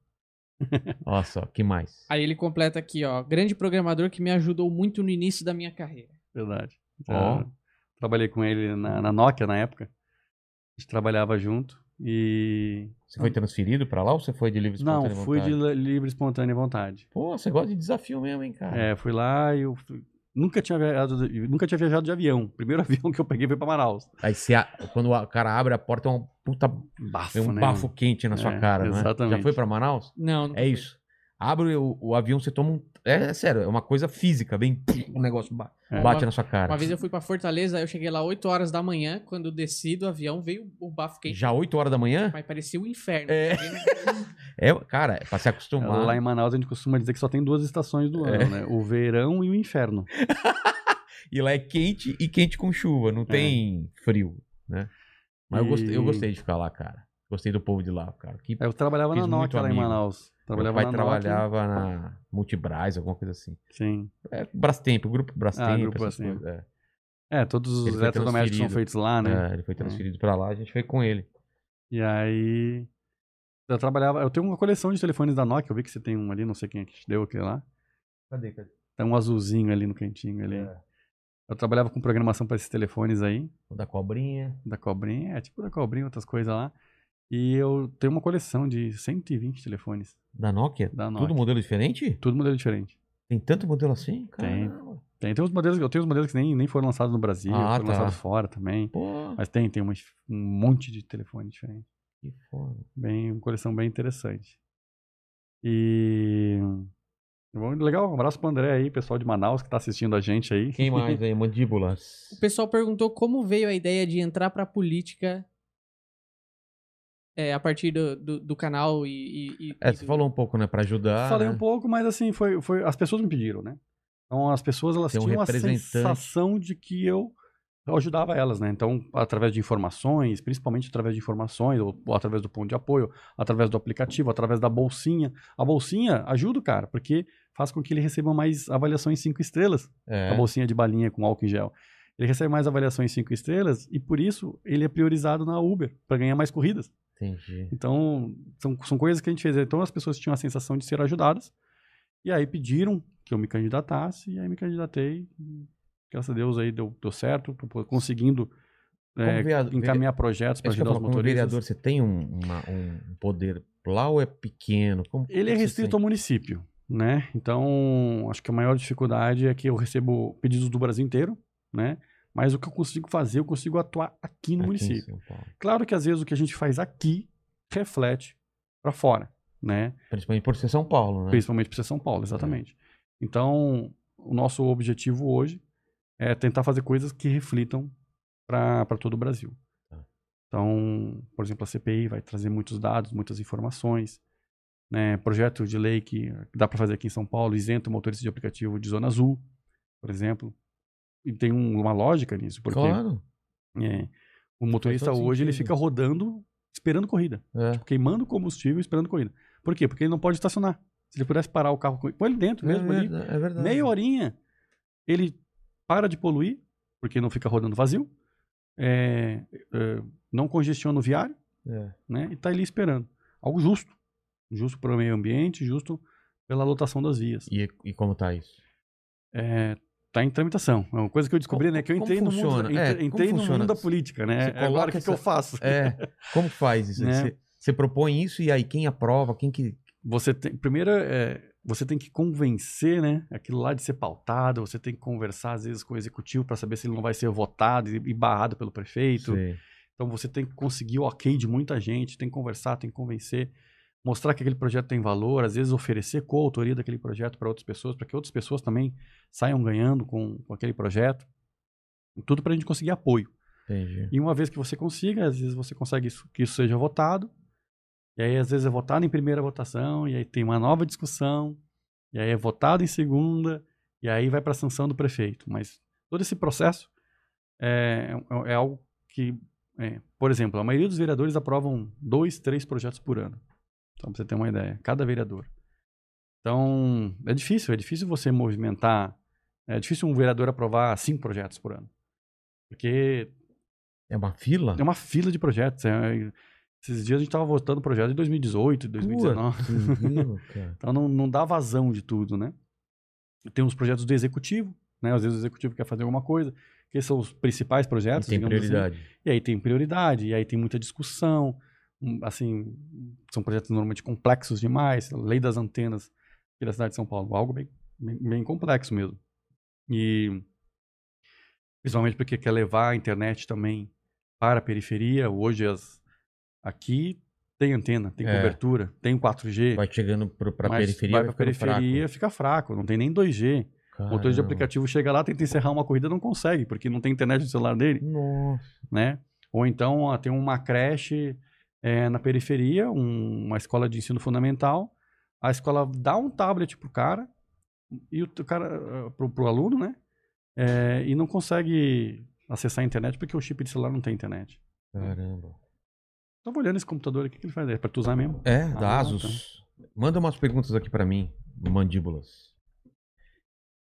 Olha só, que mais? Aí ele completa aqui, ó, grande programador que me ajudou muito no início da minha carreira. Verdade. Ó. Eu trabalhei com ele na, na Nokia na época. A gente trabalhava junto. E. Você foi transferido pra lá ou você foi de livre Não, espontânea fui de vontade? li- livre, espontânea vontade. Pô, você gosta de desafio mesmo, hein, cara? É, fui lá e eu fui- nunca tinha viajado, de- nunca tinha viajado de avião. O primeiro avião que eu peguei foi pra Manaus. Aí você, a- quando o cara abre a porta, é um puta Bafo, Tem um né? bafo quente na sua É, cara, né? exatamente. Já foi pra Manaus? Não, nunca É fui. isso. Abre o, o avião, você toma um. É, é sério, é uma coisa física, bem. O negócio ba- É. bate Uma- na sua cara. Uma vez eu fui pra Fortaleza, eu cheguei lá 8 horas da manhã, quando eu desci do avião, veio o bafo quente. Já 8 horas da manhã? Mas parecia o inferno. É. É, cara, é pra se acostumar. Lá em Manaus a gente costuma dizer que só tem duas estações do ano, É. né? O verão e o inferno. E lá é quente e quente com chuva, não tem frio, né? Mas eu, gostei, eu É. E- gostei de ficar lá, cara. Gostei do povo de lá, cara. Que Eu trabalhava na Nokia lá em amigo. Meu Trabalhava pai na Nokia. trabalhava na Multibras, alguma coisa assim. Sim. É, Brastemp, o grupo Brastemp, Ah, grupo Brastemp. coisas. É, todos os eletrodomésticos são feitos lá, É, né? É, ele foi transferido pra lá, a gente foi com ele. E aí. Eu trabalhava. Eu tenho uma coleção de telefones da Nokia. Eu vi que você tem um ali, não sei quem é que te deu aquele lá. Cadê, cadê? Tem um azulzinho ali no cantinho ali. É. Eu trabalhava com programação para esses telefones aí, O da cobrinha. da cobrinha, é tipo da cobrinha, outras coisas lá. E eu tenho uma coleção de 120 telefones, Da Nokia? Da Tudo Nokia. modelo diferente? tudo modelo diferente. Tem tanto modelo assim? Tem. Caramba. Tem, tem uns modelos, eu tenho uns modelos que nem, nem foram lançados no Brasil, Ah, foram tá. lançados fora também. Pô, Mas tem, tem uma- um monte de telefone diferente. que foda. Bem, uma coleção bem interessante. E. Bom, Legal, um abraço pro André aí, pessoal de Manaus que tá assistindo a gente aí. Quem mais aí? Mandíbulas. O pessoal perguntou como veio a ideia de entrar pra política é, a partir do, do, do canal e. e- e- É, e você do- falou um pouco, né? Pra ajudar. Falei né? um pouco, mas assim, foi, foi. As pessoas me pediram, né? Então as pessoas elas um tinham a sensação de que eu, eu ajudava elas, né? Então, através de informações, principalmente através de informações, ou, ou através do ponto de apoio, através do aplicativo, através da bolsinha. A bolsinha ajuda o cara, porque faz com que ele receba mais avaliações cinco estrelas. É. A bolsinha de balinha com álcool em gel. Ele recebe mais avaliações 5 estrelas e por isso ele é priorizado na Uber para ganhar mais corridas. Entendi. Então, são, são coisas que a gente fez. Então, as pessoas tinham a sensação de ser ajudadas. E aí pediram que eu me candidatasse. E aí me candidatei. e, Graças a Deus aí deu, deu certo. Tô conseguindo é, vereador- encaminhar projetos para ajudar os falo, como motoristas. vereador, você tem um, uma- um poder lá ou é pequeno? Como, Ele é restrito ao município, né? Então, acho que a maior dificuldade é que eu recebo pedidos do Brasil inteiro, né? Mas o que eu consigo fazer, eu consigo atuar aqui no Aqui município. Claro que às vezes o que a gente faz aqui reflete para fora, né? Principalmente por ser São Paulo, né? Principalmente para São Paulo, exatamente. Então, o nosso objetivo hoje é tentar fazer coisas que reflitam para todo o Brasil. Tá. Então, por exemplo, a CPI vai trazer muitos dados, muitas informações. Né? Projeto de lei que dá para fazer aqui em São Paulo, isenta o motorista de aplicativo de zona azul, por exemplo. E tem um- uma lógica nisso, porque Claro. é, o motorista hoje ele sentido. fica rodando esperando corrida É. queimando combustível esperando corrida. Por quê? Porque ele não pode estacionar. Se ele pudesse parar o carro com ele dentro mesmo é, ali, verdade, é verdade. meia horinha, ele para de poluir, porque não fica rodando vazio, é, é, não congestiona o viário, É. né? E tá ali esperando. Algo justo. Justo para o meio ambiente, justo pela lotação das vias. E, e como tá isso? É, tá em tramitação. É uma coisa que eu descobri, Como- né? Que eu como entrei no funciona? mundo, É, entre- como entrei no funciona? mundo da política, né? Você É Agora o que, que eu essa- faço? É. Como faz isso? Né? Você, você propõe isso e aí quem aprova? Quem que. você tem primeiro é, você tem que convencer né aquilo lá de ser pautado você tem que conversar às vezes com o executivo para saber se ele não vai ser votado e e barrado pelo prefeito Sei. então você tem que conseguir o ok de muita gente tem que conversar tem que convencer mostrar que aquele projeto tem valor às vezes oferecer coautoria daquele projeto para outras pessoas para que outras pessoas também saiam ganhando com, com aquele projeto tudo para a gente conseguir apoio Entendi. e uma vez que você consiga, às vezes você consegue isso- que isso seja votado, e aí às vezes é votado em primeira votação, e aí tem uma nova discussão, e aí é votado em segunda, e aí vai para a sanção do prefeito. Mas todo esse processo é, é- é algo que, é, por exemplo, a maioria dos vereadores aprovam dois, três projetos por ano. Só para você ter uma ideia, cada vereador. Então, é difícil, é difícil você movimentar, é difícil um vereador aprovar cinco projetos por ano. Porque É uma fila? é uma fila de projetos. é- esses dias a gente estava votando projeto de 2018, 2019. Putz, grilo, cara. Então não, não dá vazão de tudo, né? Tem os projetos do executivo, né? Às vezes o executivo quer fazer alguma coisa, que são os principais E projetos. tem digamos assim. prioridade. E aí tem prioridade, e aí tem muita discussão. Assim, são projetos normalmente complexos demais. Lei das antenas aqui da cidade de São Paulo, algo bem, bem, bem complexo mesmo. E principalmente porque quer levar a internet também para a periferia. Hoje as, aqui tem antena, tem É. cobertura, tem 4G. Vai chegando pra mas periferia, vai ficando periferia, fica fraco, não tem nem 2G. O motorista de aplicativo chega lá, tenta encerrar uma corrida, não consegue, porque não tem internet no celular dele Nossa. né? Ou então ó, tem uma creche é, na periferia, um- uma escola de ensino fundamental, a escola dá um tablet pro cara e o cara ah, pro, pro aluno, né? É, e não consegue acessar a internet porque o chip de celular não tem internet. Caramba. Tava olhando esse computador aqui, o que ele faz? É pra tu usar mesmo? É, Ah, da Asus. Manda umas perguntas aqui pra mim, mandíbulas.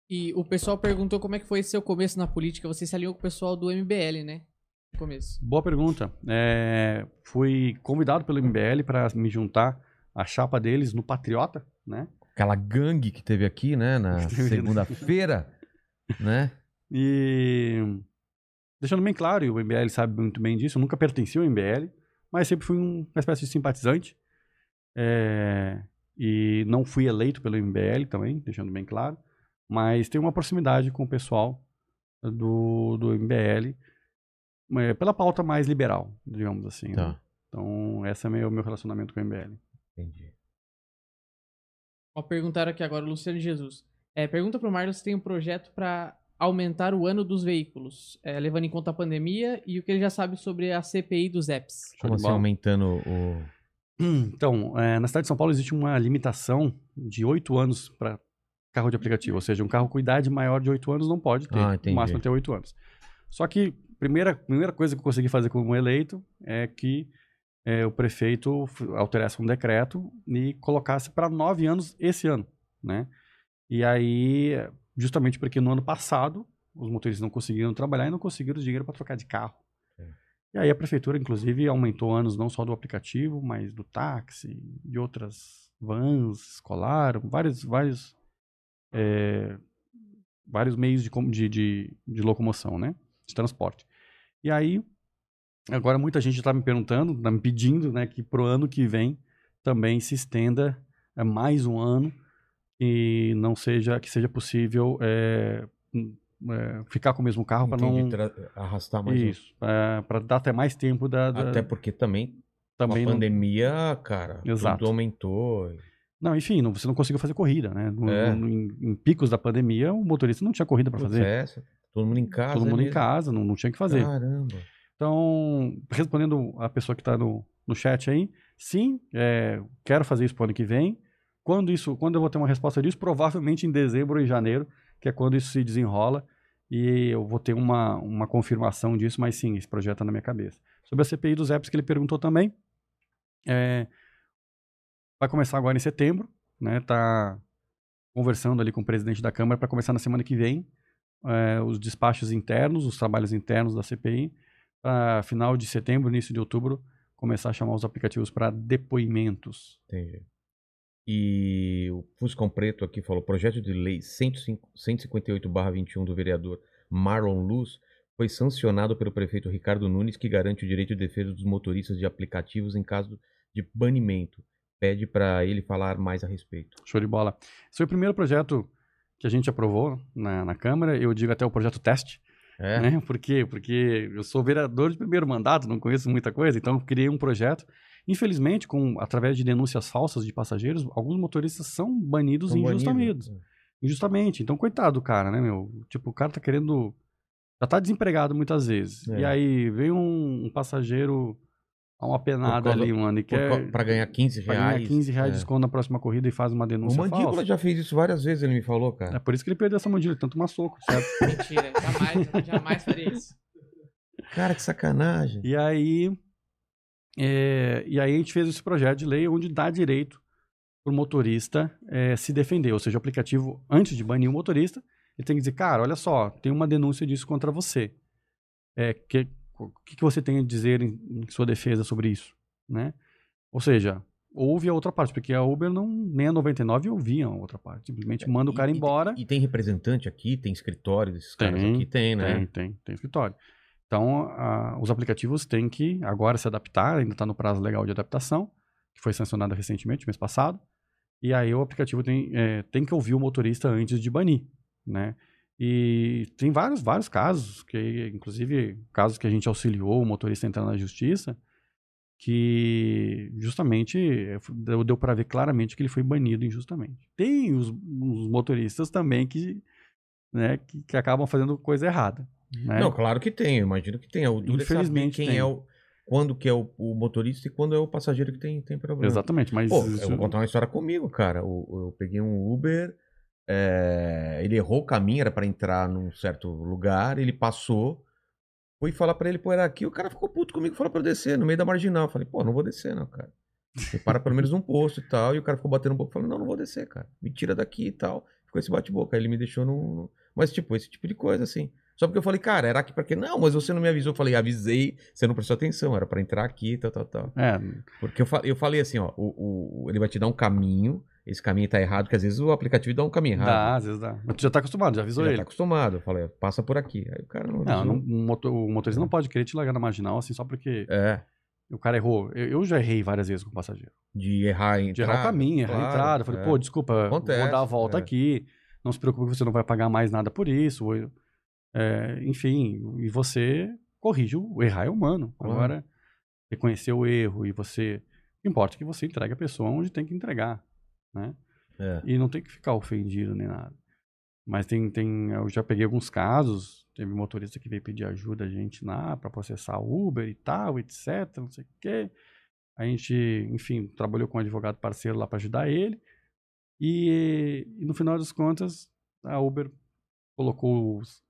E o pessoal perguntou como é que foi seu começo na política. Você se alinhou com o pessoal do MBL, né? Começo. Boa pergunta. É, fui convidado pelo MBL para me juntar à chapa deles no Patriota, né? Aquela gangue que teve aqui, né, na Teve- segunda-feira, né? E deixando bem claro, e o MBL sabe muito bem disso, eu nunca pertenci ao MBL, mas sempre fui um- uma espécie de simpatizante. É, e não fui eleito pelo MBL também, deixando bem claro, mas tenho uma proximidade com o pessoal do, do MBL pela pauta mais liberal, digamos assim. né? Tá, Então, esse é meu, meu relacionamento com o MBL. entendi. Ó, perguntaram aqui agora, o Luciano Jesus. É, pergunta pro Marlos se tem um projeto pra aumentar o ano dos veículos, é, levando em conta a pandemia e o que ele já sabe sobre a CPI dos apps. Como assim, aumentando o... Então, é, na cidade de São Paulo existe uma limitação de oito anos para carro de aplicativo. Ou seja, um carro com idade maior de oito anos não pode ter. Ah, no máximo até oito anos. Só que primeira primeira coisa que eu consegui fazer como eleito é que é, o prefeito alterasse um decreto e colocasse para nove anos esse ano, né? E aí, justamente porque no ano passado os motoristas não conseguiram trabalhar e não conseguiram dinheiro para trocar de carro. É. E aí a prefeitura, inclusive, aumentou anos não só do aplicativo, mas do táxi, de outras vans escolar, vários, vários, é, vários meios de, de, de, de locomoção, né? De transporte. E aí, agora muita gente está me perguntando, está me pedindo, né, que pro ano que vem também se estenda é, mais um ano e não seja que seja possível é, hum, é, ficar com o mesmo carro para não arrastar mais um. isso para dar até mais tempo da, da- Até porque também, também a não, pandemia, cara, Exato. tudo aumentou. não enfim não, você não conseguiu fazer corrida né No- É. no- em, em picos da pandemia o motorista não tinha corrida para fazer essa, todo mundo em casa. todo é mundo em casa não, não tinha o que fazer Caramba. Então, respondendo a pessoa que está no, no chat aí, sim, é, quero fazer isso para o ano que vem. Quando isso, quando eu vou ter uma resposta disso, provavelmente em dezembro ou em janeiro, que é quando isso se desenrola e eu vou ter uma, uma confirmação disso, mas sim, esse projeto está na minha cabeça. Sobre a CPI dos apps que ele perguntou também, é, vai começar agora em setembro, né? Tá conversando ali com o presidente da Câmara para começar na semana que vem é, os despachos internos, os trabalhos internos da CPI, para final de setembro, início de outubro, começar a chamar os aplicativos para depoimentos. Entendi. E o Fuscão Preto aqui falou: projeto de lei 105 158-21 do vereador Marlon Luz foi sancionado pelo prefeito Ricardo Nunes, que garante o direito de defesa dos motoristas de aplicativos em caso de banimento. Pede para ele falar mais a respeito. Show de bola. Esse foi o primeiro projeto que a gente aprovou na, na Câmara, eu digo até o projeto teste, É? né? Por quê? Porque eu sou vereador de primeiro mandato, não conheço muita coisa, então eu criei um projeto. Infelizmente, com, através de denúncias falsas de passageiros, alguns motoristas são banidos São injustamente. banidos. injustamente. Então, coitado do cara, né, meu? Tipo, o cara tá querendo. Já tá desempregado muitas vezes. É. E aí vem um, um passageiro a uma penada causa- ali, mano, e quer. Pra ganhar 15 pra reais. ganhar 15 reais de é. desconto na próxima corrida e faz uma O denúncia Mandíbula falsa. já fez isso várias vezes, ele me falou, É cara. por isso que ele perdeu essa mandíbula, tanto uma soco, certo? Mentira, jamais, jamais faria isso. Cara, que sacanagem. e aí. é, e aí a gente fez esse projeto de lei onde dá direito pro motorista é, se defender. Ou seja, o aplicativo, antes de banir o motorista, ele tem que dizer, cara, olha só, tem uma denúncia disso contra você. É, que, o que, que você tem a dizer em, em sua defesa sobre isso? Né? Ou seja, ouve a outra parte, porque a Uber não, nem a 99 ouvia a outra parte. Simplesmente manda o cara É, E- e- embora. E, tem representante aqui, tem escritório desses caras Tem, aqui, tem, né? Tem, tem, tem escritório. Então, a- os aplicativos têm que agora se adaptar, ainda está no prazo legal de adaptação, que foi sancionado recentemente, mês passado. E aí o aplicativo tem, é, tem que ouvir o motorista antes de banir, né? E tem vários, vários casos, que inclusive casos que a gente auxiliou o motorista a entrar na justiça, que justamente deu, deu para ver claramente que ele foi banido injustamente. Tem os, os motoristas também que, né, que, que acabam fazendo coisa errada. Né? Não, claro que tem, eu imagino que tem. O duro é Infelizmente quem tem. é o. Quando que é o, o motorista e quando é o passageiro que tem, tem problema. Exatamente, mas Pô, isso- eu vou contar uma história comigo, cara. O- Eu, peguei um Uber, é, ele errou o caminho, era pra entrar num certo lugar, ele passou, fui falar pra ele, pô, era aqui, o cara ficou puto comigo, falou pra eu descer, no meio da marginal. Eu falei, pô, não vou descer, não, cara. Você para pelo menos num posto e tal, e o cara ficou batendo um pouco, falei, não, não vou descer, cara. Me tira daqui e tal. Ficou esse bate-boca, aí ele me deixou no... Mas, tipo, esse tipo de coisa, assim. Só porque eu falei, cara, era aqui pra quê? Não, mas você não me avisou. Eu falei, avisei, você não prestou atenção, era pra entrar aqui, tal, tal, tal. É, Porque eu, eu falei assim, ó, o, o- ele vai te dar um caminho, esse caminho tá errado, porque às vezes o aplicativo dá um caminho errado. dá, às vezes dá. Mas tu já tá acostumado, já avisou já ele. tá acostumado. Eu falei, passa por aqui. Aí o cara não Não, avisou. não, o motor- o motorista não pode querer te largar na marginal assim só porque É, o cara errou. Eu, eu já errei várias vezes com o passageiro. de errar em De errar o caminho, errar a entrada. Eu falei, pô, desculpa, Acontece, vou dar a volta é. aqui. Não se preocupe que você não vai pagar mais nada por isso. ou- é, enfim, e você corrige o errar é humano. Claro. Agora, reconhecer o erro e você. Importa que você entregue a pessoa onde tem que entregar, né? É. E não tem que ficar ofendido nem nada. Mas tem, tem, eu já peguei alguns casos, teve um motorista que veio pedir ajuda a gente lá para processar Uber e tal, etc, não sei o quê. A gente, enfim, trabalhou com um advogado parceiro lá para ajudar ele. E, e no final das contas, a Uber colocou os,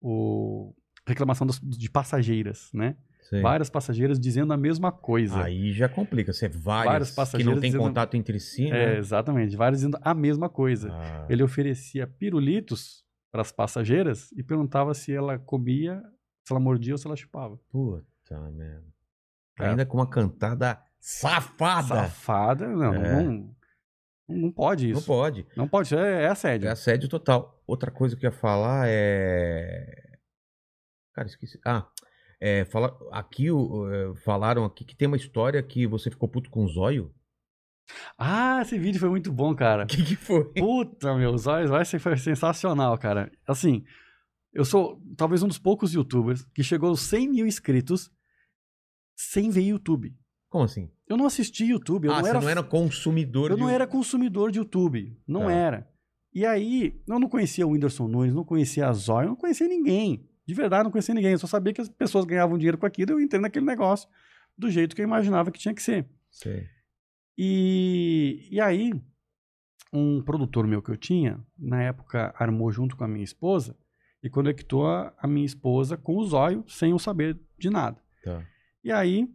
o reclamação dos- de passageiras, né? Sei. Várias passageiras dizendo a mesma coisa. Aí já complica. Você é várias, Vários que não tem dizendo- contato entre si, É, né? exatamente, várias dizendo a mesma coisa. Ah, Ele oferecia pirulitos para as passageiras e perguntava se ela comia, se ela mordia ou se ela chupava. Puta merda. É. Ainda com uma cantada safada. Safada, não, É. não, não pode Não isso. pode. Não pode, é, é assédio. É assédio total. Outra coisa que eu ia falar é. Cara, esqueci. Ah, é, fala... aqui o- é, falaram aqui que tem uma história que você ficou puto com o zóio. Ah, esse vídeo foi muito bom, cara. O que, que foi? Puta, meu, os olhos vai ser foi sensacional, cara. Assim, eu sou talvez um dos poucos youtubers que chegou aos 100 mil inscritos sem ver YouTube. Como assim? Eu não assisti YouTube, eu ah, não você era, não era consumidor eu de não era consumidor de YouTube, não Tá. era. E aí, eu não conhecia o Whindersson Nunes, não conhecia a Zóia, eu não conhecia ninguém. De verdade, não conhecia ninguém. Eu só sabia que as pessoas ganhavam dinheiro com aquilo e eu entrei naquele negócio do jeito que eu imaginava que tinha que ser. Sei. E, e aí, um produtor meu que eu tinha, na época armou junto com a minha esposa e conectou a, a minha esposa com o zóio sem eu saber de nada. Tá. E aí,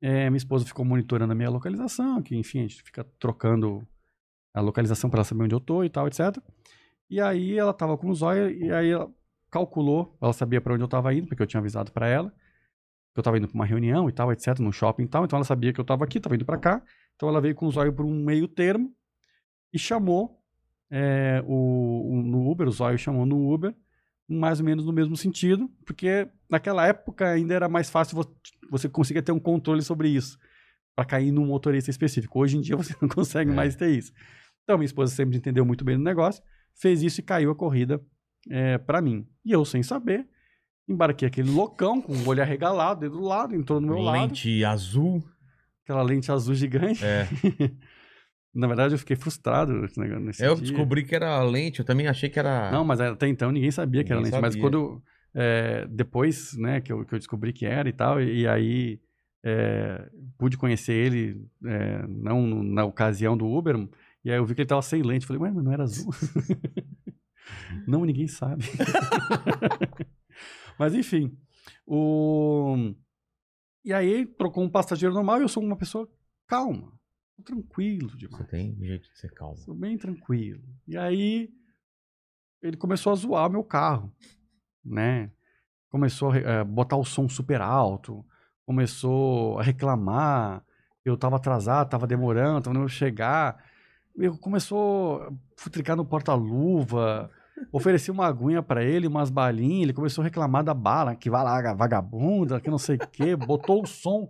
eh, minha esposa ficou monitorando a minha localização, que enfim, a gente fica trocando a localização para ela saber onde eu tô e tal, etc. E aí ela tava com o zóio e aí ela calculou, ela sabia para onde eu tava indo, porque eu tinha avisado para ela. Que eu tava indo para uma reunião e tal, etc, no shopping e tal, então ela sabia que eu tava aqui, tava indo para cá. Então ela veio com o zóio por um meio termo e chamou eh, o, o- no Uber, o zóio chamou no Uber, mais ou menos no mesmo sentido, porque naquela época ainda era mais fácil vo- você conseguir ter um controle sobre isso, para cair num motorista específico. Hoje em dia você não consegue É. mais ter isso. Então minha esposa sempre entendeu muito bem do negócio, fez isso e caiu a corrida é, para mim. E eu, sem saber, embarquei aquele loucão com o olho arregalado, dedo do lado, entrou no meu lado, Lente azul. aquela lente azul gigante. É. Na verdade, eu fiquei frustrado nesse negócio. Eu dia. descobri que era lente, eu também achei que era. Não, mas até então ninguém sabia que era lente. Mas sabia. quando. é, depois, né, que eu, que eu descobri que era e tal, e, e aí é, pude conhecer ele, é, não na ocasião do Uber, e aí eu vi que ele tava sem lente. Falei, ué, mas não era azul? não, ninguém sabe. mas enfim. O... E aí trocou um passageiro normal e eu sou uma pessoa calma, tranquilo demais. Você tem jeito de ser calmo. Sou bem tranquilo. E aí ele começou a zoar meu carro, né? Começou a eh, botar o som super alto, começou a reclamar. Eu tava atrasado, tava demorando, tava demorando chegar. Eu começou a futricar no porta-luva, ofereci uma aguinha pra ele, umas balinhas, ele começou a reclamar da bala, que vai lá, vagabunda, que não sei o quê, botou o som,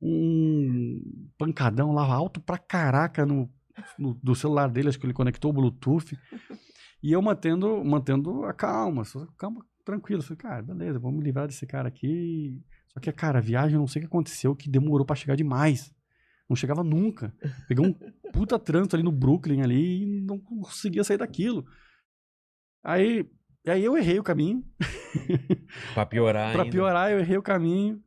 um pancadão lá alto pra caraca no, no- do celular dele, acho que ele conectou o Bluetooth. E eu mantendo, mantendo a calma, calma, tranquilo. Falei, cara, beleza, vamos me livrar desse cara aqui. Só que, cara, a viagem, não sei o que aconteceu, que demorou pra chegar demais. Não chegava nunca. Peguei um puta trânsito ali no Brooklyn ali e não conseguia sair daquilo. Aí, aí eu errei o caminho. Pra piorar Pra ainda. piorar, eu errei o caminho.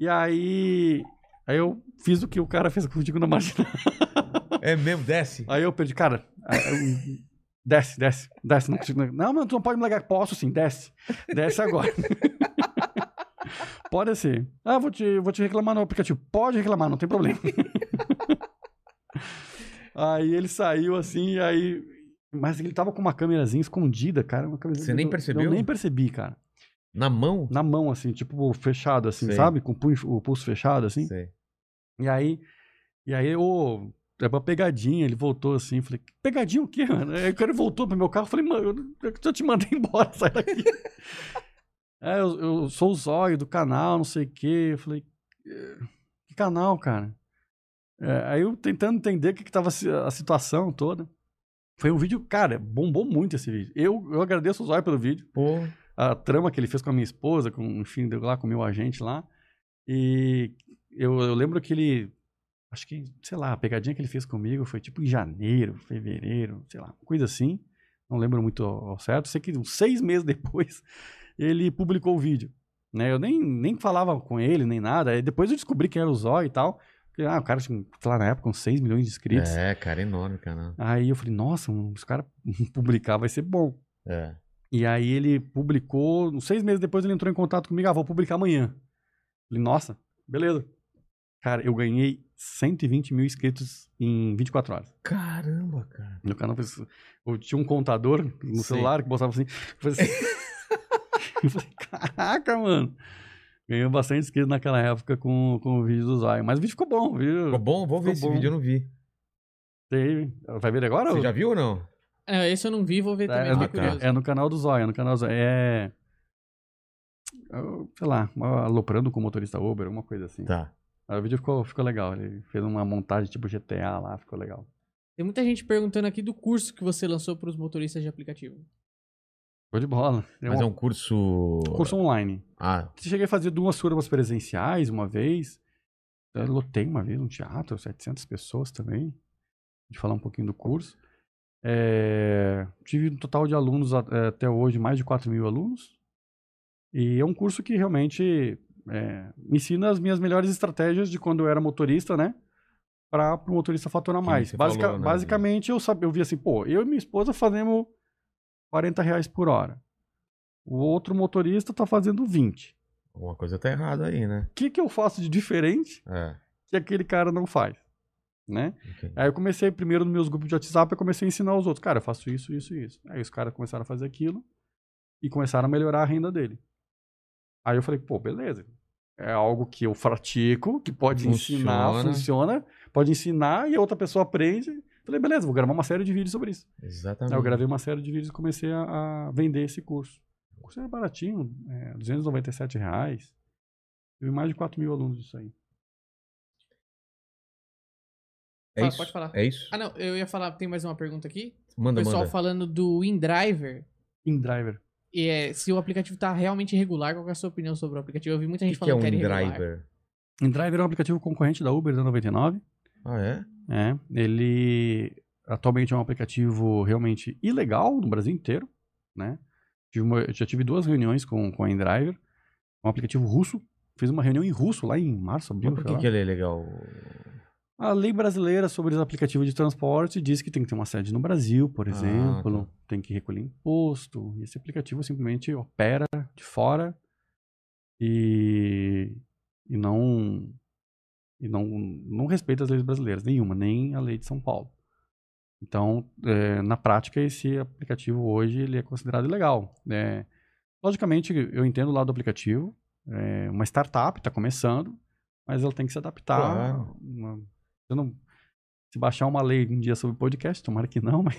E aí. Aí eu fiz o que o cara fez contigo na marginal. É mesmo, desce. Aí eu perdi, cara. eu- desce, desce, desce. Não, consigo- não, mas tu não pode me largar. Posso sim, desce. Desce agora. pode ser. Ah, vou te, vou te reclamar no aplicativo. Pode reclamar, não tem problema. aí ele saiu assim, aí. Mas ele tava com uma câmerazinha escondida, cara. Uma câmerazinha Você nem eu- percebeu? Eu nem percebi, cara. Na mão? Na mão, assim, tipo, fechado, assim, Sei. sabe? Com o punho- o pulso fechado, assim. Sei. E aí, e aí, ô, é uma pegadinha, ele voltou assim, falei, pegadinha o quê, mano? Aí o cara voltou pro meu carro, falei, mano, eu, já te mandei embora, sai daqui. é, eu, eu sou o zóio do canal, não sei o quê. Eu falei, "Eh, que canal, cara? É, aí eu tentando entender o que, que tava a situação toda. Foi um vídeo, cara, bombou muito esse vídeo. Eu, eu agradeço o zóio pelo vídeo Pô, a trama que ele fez com a minha esposa, com, enfim, lá com o meu agente lá. E eu, eu lembro que ele, acho que, sei lá, a pegadinha que ele fez comigo foi tipo em janeiro, fevereiro, sei lá, coisa assim. Não lembro muito ao ao certo. Sei que uns seis meses depois ele publicou o vídeo. Né? Eu nem, nem falava com ele, nem nada. Aí depois eu descobri quem era o Zóio e tal. Ah, o cara tinha, sei lá, na época, uns 6 milhões de inscritos. é, cara, enorme, cara. Aí eu falei, nossa, os caras publicar vai ser bom. É. E aí ele publicou, uns seis meses depois ele entrou em contato comigo, ah, vou publicar amanhã. Falei, nossa, beleza. Cara, eu ganhei 120 mil inscritos em 24 horas. Caramba, cara. No canal, eu tinha um contador no Sim. celular que postava assim. Eu falei, assim- eu falei, caraca, mano. Ganhei bastante inscritos naquela época com, com o vídeo do Zóio. Mas o vídeo ficou bom, viu? Ficou bom? Vou ver Ficou esse bom. vídeo, eu não vi. Sei. Vai ver agora? Você ou- já viu ou não? É, esse eu não vi, vou ver também, É, fiquei Ah, tá. É no canal do Zóio, é no canal do Zóio. É. eu- Sei lá, aloprando com o motorista Uber, alguma coisa assim. Tá. Aí O vídeo ficou, ficou legal. Ele fez uma montagem tipo GTA lá, ficou legal. Tem muita gente perguntando aqui do curso que você lançou para os motoristas de aplicativo. Ficou de bola. Mas é um curso. curso online. Ah, Cheguei a fazer duas turmas presenciais uma vez. Eu lotei uma vez um teatro, 700 pessoas também. De falar um pouquinho do curso. É, tive um total de alunos é, até hoje, mais de 4 mil alunos. E é um curso que realmente é, me ensina as minhas melhores estratégias de quando eu era motorista, né? Para o motorista faturar mais. Basica- falou, né? Basicamente, eu, sabia, eu vi assim, pô, eu e minha esposa fazemos 40 reais por hora. O outro motorista tá fazendo 20. alguma coisa tá errada aí, né? O que, que eu faço de diferente É. que aquele cara não faz? Né? Aí eu comecei primeiro nos meus grupos de WhatsApp, eu comecei a ensinar os outros. Cara, eu faço isso, isso e isso. Aí os caras começaram a fazer aquilo e começaram a melhorar a renda dele. Aí eu falei, pô, beleza. É algo que eu pratico, que pode ensinar, Funciona. funciona, pode ensinar e a outra pessoa aprende. Falei, beleza, vou gravar uma série de vídeos sobre isso. Exatamente. Aí eu gravei uma série de vídeos e comecei a, a vender esse curso. O curso era baratinho, é, 297 reais. Tive mais de 4 mil alunos disso aí. É Fala, isso? pode falar. É isso? Ah, não, eu ia falar, tem mais uma pergunta aqui. Manda, o pessoal manda. falando do InDriver. InDriver. E é, se o aplicativo tá realmente irregular, qual que é a sua opinião sobre o aplicativo? Eu vi muita gente que, que é falando um que era irregular. driver? InDriver é um aplicativo concorrente da Uber da 99. Ah, é? É, ele atualmente é um aplicativo realmente ilegal no Brasil inteiro, né? Uma- já tive duas reuniões com, com a InDriver, um aplicativo russo. Fiz uma reunião em russo lá em março, abril. Mas por que, que ele é legal? A lei brasileira sobre os aplicativos de transporte diz que tem que ter uma sede no Brasil, por Ah, exemplo, tá. tem que recolher imposto. E esse aplicativo simplesmente opera de fora e, e não e não, não respeita as leis brasileiras, nenhuma, nem a lei de São Paulo. Então, é, na prática, esse aplicativo hoje ele é considerado ilegal. É, logicamente, eu entendo o lado do aplicativo, é uma startup está começando, mas ela tem que se adaptar. Claro. Uma- não, se baixar uma lei um dia sobre podcast, tomara que não, mas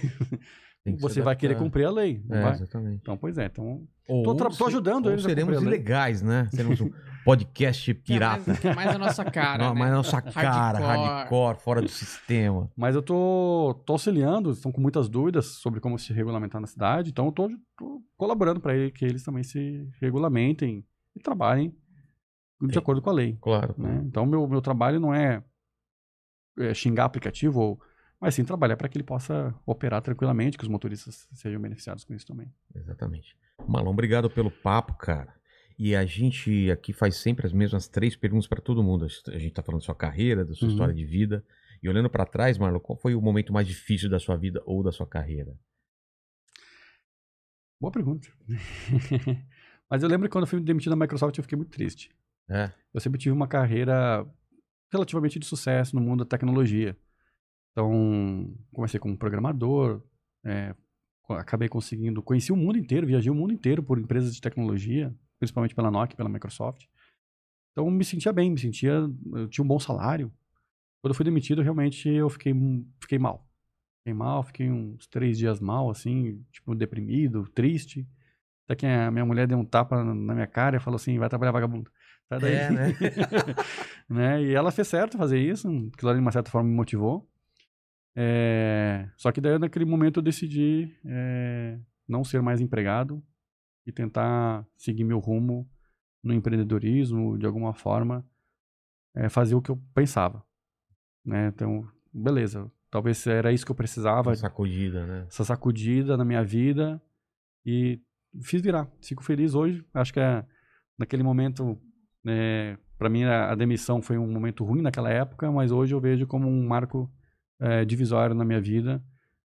que se você vai querer cumprir a lei. não É, vai? exatamente. Então, pois é. Então, Ou Tô tra- tô se- ajudando ou eles a seremos cumprir a lei. ilegais, né? Seremos um podcast é pirata. mais, mais a nossa cara, Não, né? Mas na nossa cara, Hardcore. hardcore, fora do sistema. mas eu tô, tô auxiliando, estão com muitas dúvidas sobre como se regulamentar na cidade, então eu tô, tô colaborando para que eles também se regulamentem e trabalhem de É. acordo com a lei. Claro. né? Então, meu, meu trabalho não é, é xingar aplicativo, ou, mas sim trabalhar para que ele possa operar tranquilamente, que os motoristas sejam beneficiados com isso também. Exatamente. Marlon, obrigado pelo papo, cara. E a gente aqui faz sempre as mesmas três perguntas para todo mundo. A gente tá falando da sua carreira, da sua Uhum. história de vida. E olhando para trás, Marlon, qual foi o momento mais difícil da sua vida ou da sua carreira? Boa pergunta. mas eu lembro que quando eu fui demitido da Microsoft, eu fiquei muito triste. É? eu sempre tive uma carreira relativamente de sucesso no mundo da tecnologia. Então, comecei como programador, é, acabei conseguindo, conheci o mundo inteiro, viajei o mundo inteiro por empresas de tecnologia, principalmente pela Nokia, pela Microsoft. Então, me sentia bem, me sentia, eu tinha um bom salário. Quando eu fui demitido, realmente eu fiquei, fiquei mal. Fiquei mal, fiquei uns três dias mal, assim, tipo, deprimido, triste. Até que a minha mulher deu um tapa na minha cara e falou assim, vai trabalhar vagabundo. Sai daí. É, né? né? E ela fez certo fazer isso, ali de uma certa forma me motivou. É, Só que daí naquele momento eu decidi é, não ser mais empregado e tentar seguir meu rumo no empreendedorismo, de alguma forma, é, fazer o que eu pensava. Né? Então, beleza, talvez era isso que eu precisava, Uma sacudida, né? essa sacudida na minha vida e fiz virar. Fico feliz hoje. Acho que é, naquele momento, é, para mim, a, a demissão foi um momento ruim naquela época, mas hoje eu vejo como um marco é, divisório na minha vida.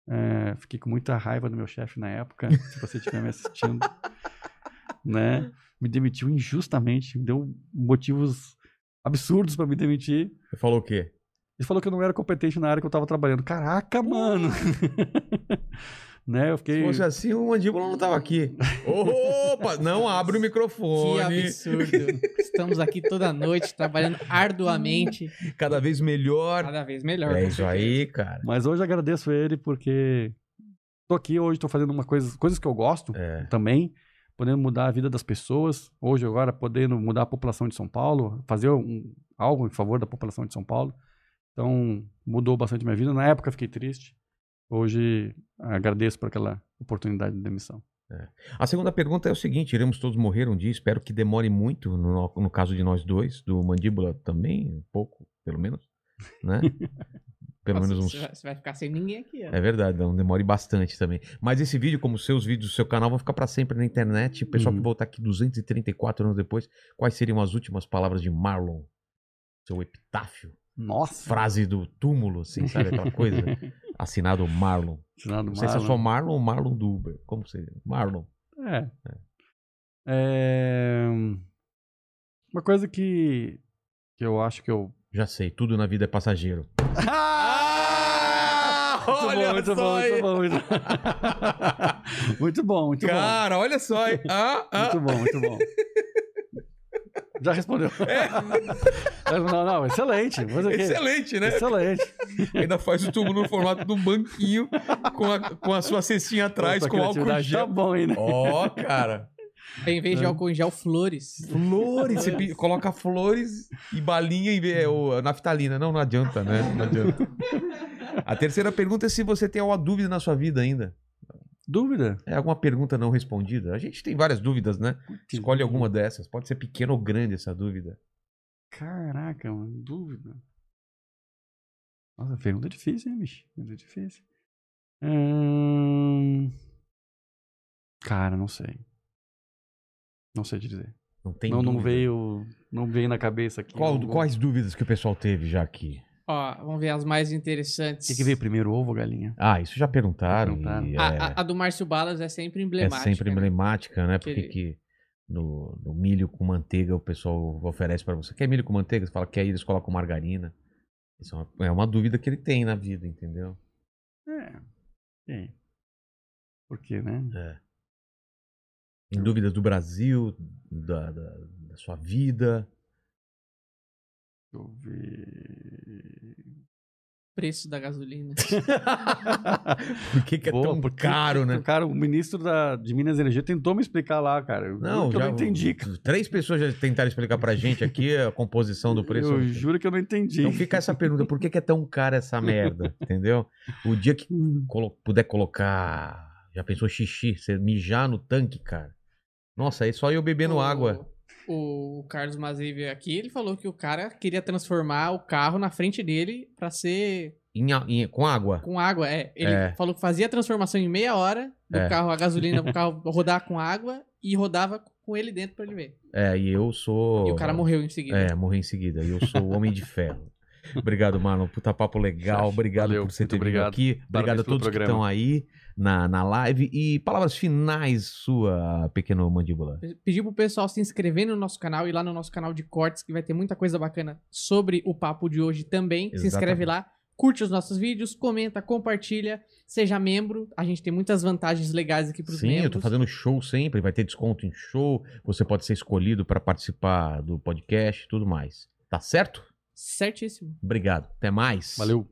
É, fiquei com muita raiva do meu chefe na época, se você estiver me assistindo. né? Me demitiu injustamente, me deu motivos absurdos pra me demitir. Você falou o quê? Ele falou que eu não era competente na área que eu tava trabalhando. Caraca, mano! né? Eu Se fiquei. fosse assim, o mandíbula não tava aqui. Opa! Não abre o Que microfone. absurdo. Estamos aqui toda noite trabalhando arduamente, Cada vez melhor. cada vez melhor. É isso aí, cara. Mas hoje agradeço ele porque tô aqui hoje, tô fazendo uma coisa, coisas que eu gosto É. também, podendo mudar a vida das pessoas. Hoje, agora, podendo mudar a população de São Paulo, fazer um- algo em favor da população de São Paulo. Então, mudou bastante minha vida. Na época, fiquei triste. Hoje, agradeço por aquela oportunidade de demissão. A segunda pergunta é o seguinte: iremos todos morrer um dia, espero que demore muito, no, no caso de nós dois, do mandíbula também, um pouco, pelo menos, né? Pelo Nossa, menos uns. Você vai, ficar sem ninguém aqui, ó. É verdade, não demore bastante também. Mas esse vídeo, como os seus vídeos do seu canal, vão ficar pra sempre na internet. O pessoal Uhum. que voltar aqui 234 anos depois, quais seriam as últimas palavras de Marlon? Seu epitáfio? Nossa! Frase do túmulo, assim, sabe? Aquela coisa. Assinado Marlon. Tirado Não sei se é só Marlon ou Marlon do Uber. Como seria? Marlon. É. É, Uma coisa que, que eu acho que eu. Já sei, tudo na vida é passageiro. Ah! Muito bom, muito bom, muito bom, muito bom. Muito bom, muito bom. Cara, olha só. hein? Ah, ah. Muito bom, muito bom. Já respondeu. Não, não, excelente. Excelente, né? Excelente. Ainda faz o túmulo no formato de um banquinho com a, com a sua cestinha atrás, Nossa, com álcool criatividade gel. Tá bom aí, né? Ó, cara. Em vez de álcool em gel, flores. Flores, você coloca flores e balinha e é, o- naftalina. Não, não adianta, né? Não adianta. A terceira pergunta é se você tem alguma dúvida na sua vida ainda. Dúvida? É alguma pergunta não respondida? A gente tem várias dúvidas, né? Escolhe alguma dessas. Pode ser pequena ou grande essa dúvida. Caraca, mano, dúvida. Nossa, pergunta difícil, hein, bicho? Pergunta difícil. Hum... Cara, não sei. Não sei te dizer. Não tem não, não dúvida. veio. Não veio na cabeça aqui. Qual- quais dúvidas que o pessoal teve já aqui? Ó, vamos ver as mais O interessantes. que, que veio primeiro, ovo ou galinha? Ah, isso já perguntaram. Perguntaram. e A, é- a- a do Márcio Balas é sempre É emblemática. sempre né? emblemática, né? Porque Que- que no, no milho com manteiga o pessoal oferece pra você. Quer milho com manteiga? Você fala que aí eles colocam margarina. Isso é uma, é uma dúvida que ele tem na vida, entendeu? É. É. Por quê, né? É. Em dúvidas do Brasil, da, da, da sua vida. Deixa eu ver. Preço da gasolina. Por que, que é Boa, tão porque- caro, né? Cara, o ministro da, de Minas e Energia tentou me explicar lá, cara. Eu Não, que já eu não entendi, cara. Três pessoas já tentaram explicar pra gente aqui a composição do preço. Eu juro que eu não entendi. Então fica essa pergunta, por que, que é tão cara essa merda? Entendeu? O dia que colo- puder colocar. Já pensou xixi? Você mijar no tanque, cara. Nossa, aí só eu bebendo água. O Carlos Mazei veio aqui, ele falou que o cara queria transformar o carro na frente dele pra ser Em em- com água. com água. É, ele É. falou que fazia a transformação em meia hora do É. carro, a gasolina pro carro rodar com água e rodava com ele dentro pra ele ver. É, e eu sou. E o cara morreu em seguida. É, morri em seguida. E eu sou o Homem de Ferro. Obrigado, Marlon. Puta papo legal. Obrigado valeu, por você ter vindo obrigado. aqui. Obrigado Parabéns a todos que estão aí na, na live. E palavras finais, sua pequeno mandíbula. Pedir pro pessoal se inscrever no nosso canal e lá no nosso canal de cortes, que vai ter muita coisa bacana sobre o papo de hoje também. Se inscreve Exatamente. lá, curte os nossos vídeos, comenta, compartilha, seja membro. A gente tem muitas vantagens legais aqui pros Sim, membros. eu tô fazendo show sempre, vai ter desconto em show, você pode ser escolhido para participar do podcast e tudo mais. Tá certo? Certíssimo. Obrigado. Até mais. Valeu.